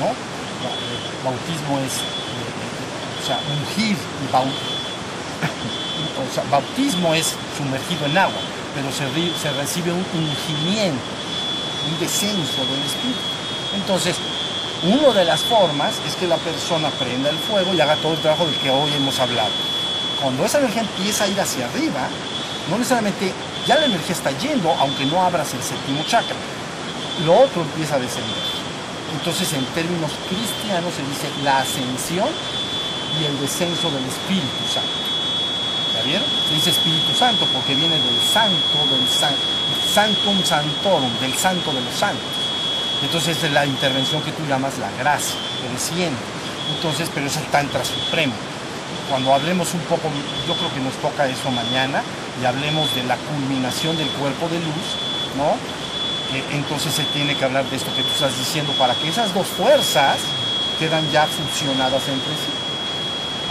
¿no? El bautismo es, eh, o sea, ungir y bau- (laughs) o sea, bautismo es sumergido en agua, pero se, recibe un ungimiento, un descenso del Espíritu. Entonces, una de las formas es que la persona prenda el fuego y haga todo el trabajo del que hoy hemos hablado. Cuando esa energía empieza a ir hacia arriba, no necesariamente ya la energía está yendo, aunque no abras el séptimo chakra. Lo otro empieza a descender. Entonces, en términos cristianos se dice la ascensión y el descenso del Espíritu Santo. Se dice Espíritu Santo porque viene del santo, del san- santum santorum, del santo de los santos. Entonces es la intervención que tú llamas la gracia, que desciende. Entonces, pero es el Tantra Supremo. Cuando hablemos un poco, yo creo que nos toca eso mañana, y hablemos de la culminación del cuerpo de luz, ¿no? Que entonces se tiene que hablar de esto que tú estás diciendo para que esas dos fuerzas quedan ya fusionadas entre sí.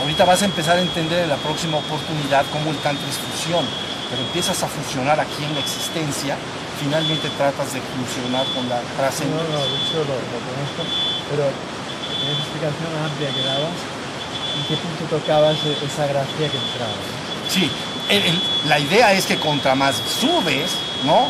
Ahorita vas a empezar a entender en la próxima oportunidad cómo el Tantra es fusión, pero empiezas a fusionar aquí en la existencia, finalmente tratas de fusionar con la No, trascendencia. no, de hecho lo, lo conozco, pero en esa explicación amplia que dabas, ¿en qué punto tocabas esa gracia que entraba? no? Sí, el- el- la idea es que contra más subes, ¿no?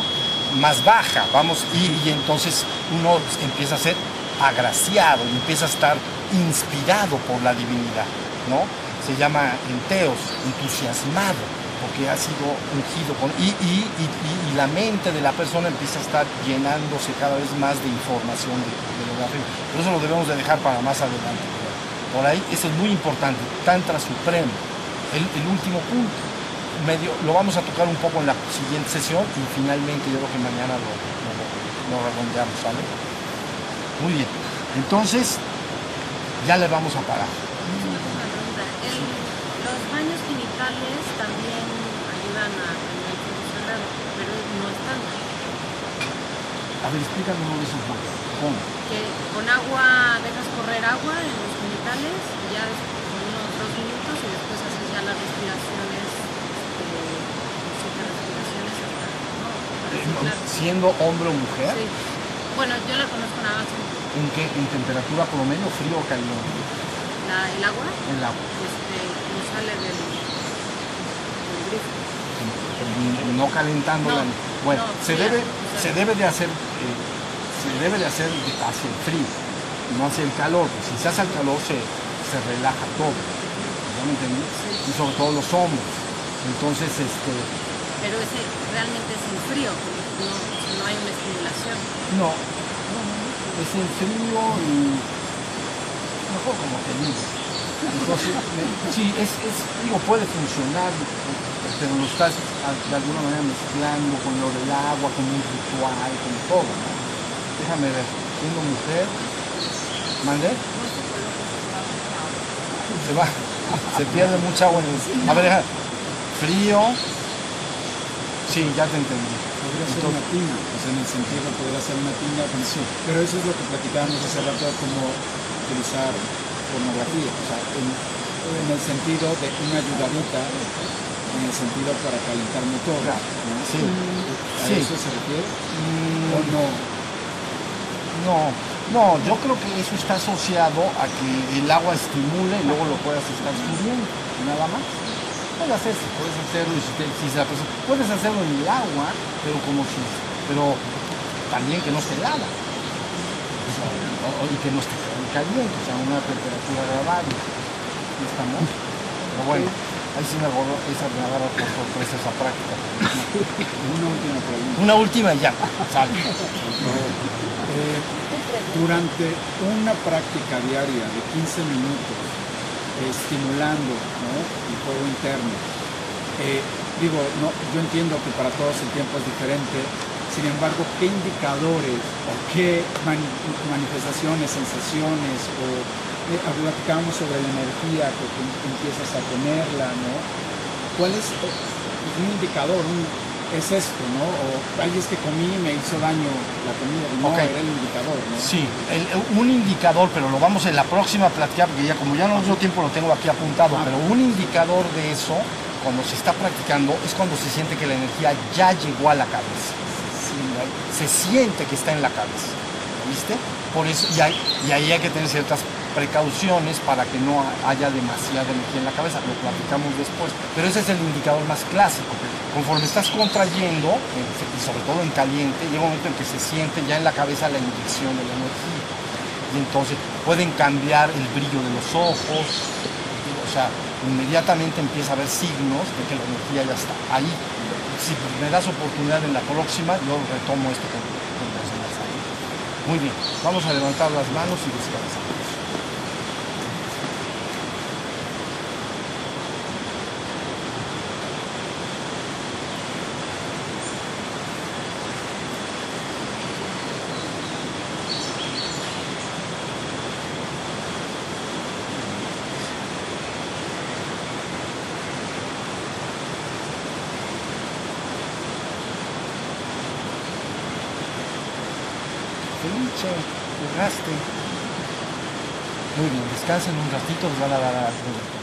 Más baja, vamos, y, y entonces uno empieza a ser agraciado, empieza a estar inspirado por la divinidad, ¿no? Se llama enteos, entusiasmado, porque ha sido ungido con... Y, y- y- y- la mente de la persona empieza a estar llenándose cada vez más de información de, de lo de arriba. Pero eso lo debemos de dejar para más adelante. Por ahí, eso es muy importante, Tantra Supremo, el, el último punto. Medio, lo vamos a tocar un poco en la siguiente sesión y finalmente yo creo que mañana lo, lo- redondeamos. Muy bien. Entonces, ya le vamos a parar. Una pregunta. El- los baños también ayudan a tener el sagrado, pero no es tanto. A ver, explícame uno de esos puntos. ¿Cómo? Que con agua dejas correr agua en los genitales y ya unos dos minutos y después haces ya las respiraciones, este, siete respiraciones hasta, ¿no? Para Eh, reciclar. Siendo hombre o mujer, Sí. Bueno, yo la conozco nada más en ¿en qué? ¿En temperatura promedio, frío o la, el agua, En la este, no sale del. No calentándola. No, bueno, no, se, fría, debe, o sea. se debe de hacer, eh, se debe de hacer hacia el frío, no hacia el calor. pues si se hace al calor se, se relaja todo. ¿Ya me entendí? Y sobre todo los hombros. Entonces, este, Pero ese realmente es el frío, no, no hay una estimulación. no, es el frío y mejor como te digo. Entonces, sí, es, es, digo, puede funcionar, pero lo estás a- de alguna manera mezclando con lo del agua, con un ritual, con todo, ¿no? Déjame ver, siendo mujer, ¿mandé? Se va, se pierde mucha agua en el... A ver, deja, frío, sí, ya te entendí. Podría ser una tina, sea, en el sentido podría ser una tina sí. Pero eso es lo que platicábamos hace rato, como utilizar pornografía, o sea, en, en el sentido de una ayudadita, en el sentido para calentar motor. ¿no? Sí, ¿A sí. eso se refiere? Mm, ¿O no? No, no, yo creo que eso está asociado a que el agua estimule y luego lo puedas estar subiendo, nada más. Puedes hacerse, puedes hacerlo si, te- si la persona- puedes hacerlo en el agua, pero como si, pero también que no esté helada. O sea, y que no esté caliente, o sea, una temperatura agradable. ¿Sí estamos? Pero bueno, ahí sí me agarró, esa me agarra por sorpresa esa práctica. (laughs) Una última pregunta. Una última y ya, sale. Eh, durante una práctica diaria de 15 minutos, eh, estimulando ¿no? el fuego interno, eh, digo, no, yo entiendo que para todos el tiempo es diferente, sin embargo, ¿qué indicadores o qué mani- manifestaciones, sensaciones o platicábamos sobre la energía que empiezas a tenerla, ¿no? ¿Cuál es eh, un indicador? un- es esto, ¿no? O ay, es que comí y me hizo daño la comida. No, Ok. era el indicador, ¿no? Sí, el- un indicador, pero lo vamos en la próxima platicar, porque ya como ya no dio tiempo lo tengo aquí apuntado, Ah. pero un indicador de eso cuando se está practicando es cuando se siente que la energía ya llegó a la cabeza. Se siente que está en la cabeza. ¿Viste? Por eso, y, hay- y ahí hay que tener ciertas precauciones para que no haya demasiada energía en la cabeza. Lo platicamos después. Pero ese es el indicador más clásico. Conforme estás contrayendo, eh, y sobre todo en caliente, llega un momento en que se siente ya en la cabeza la inyección de la energía. Y entonces pueden cambiar el brillo de los ojos, o sea, inmediatamente empieza a haber signos de que la energía ya está ahí. Si me das oportunidad en la próxima, yo retomo esto con, con. Muy bien, vamos a levantar las manos y descansamos. Bien, descansen un ratito, les van a dar algo.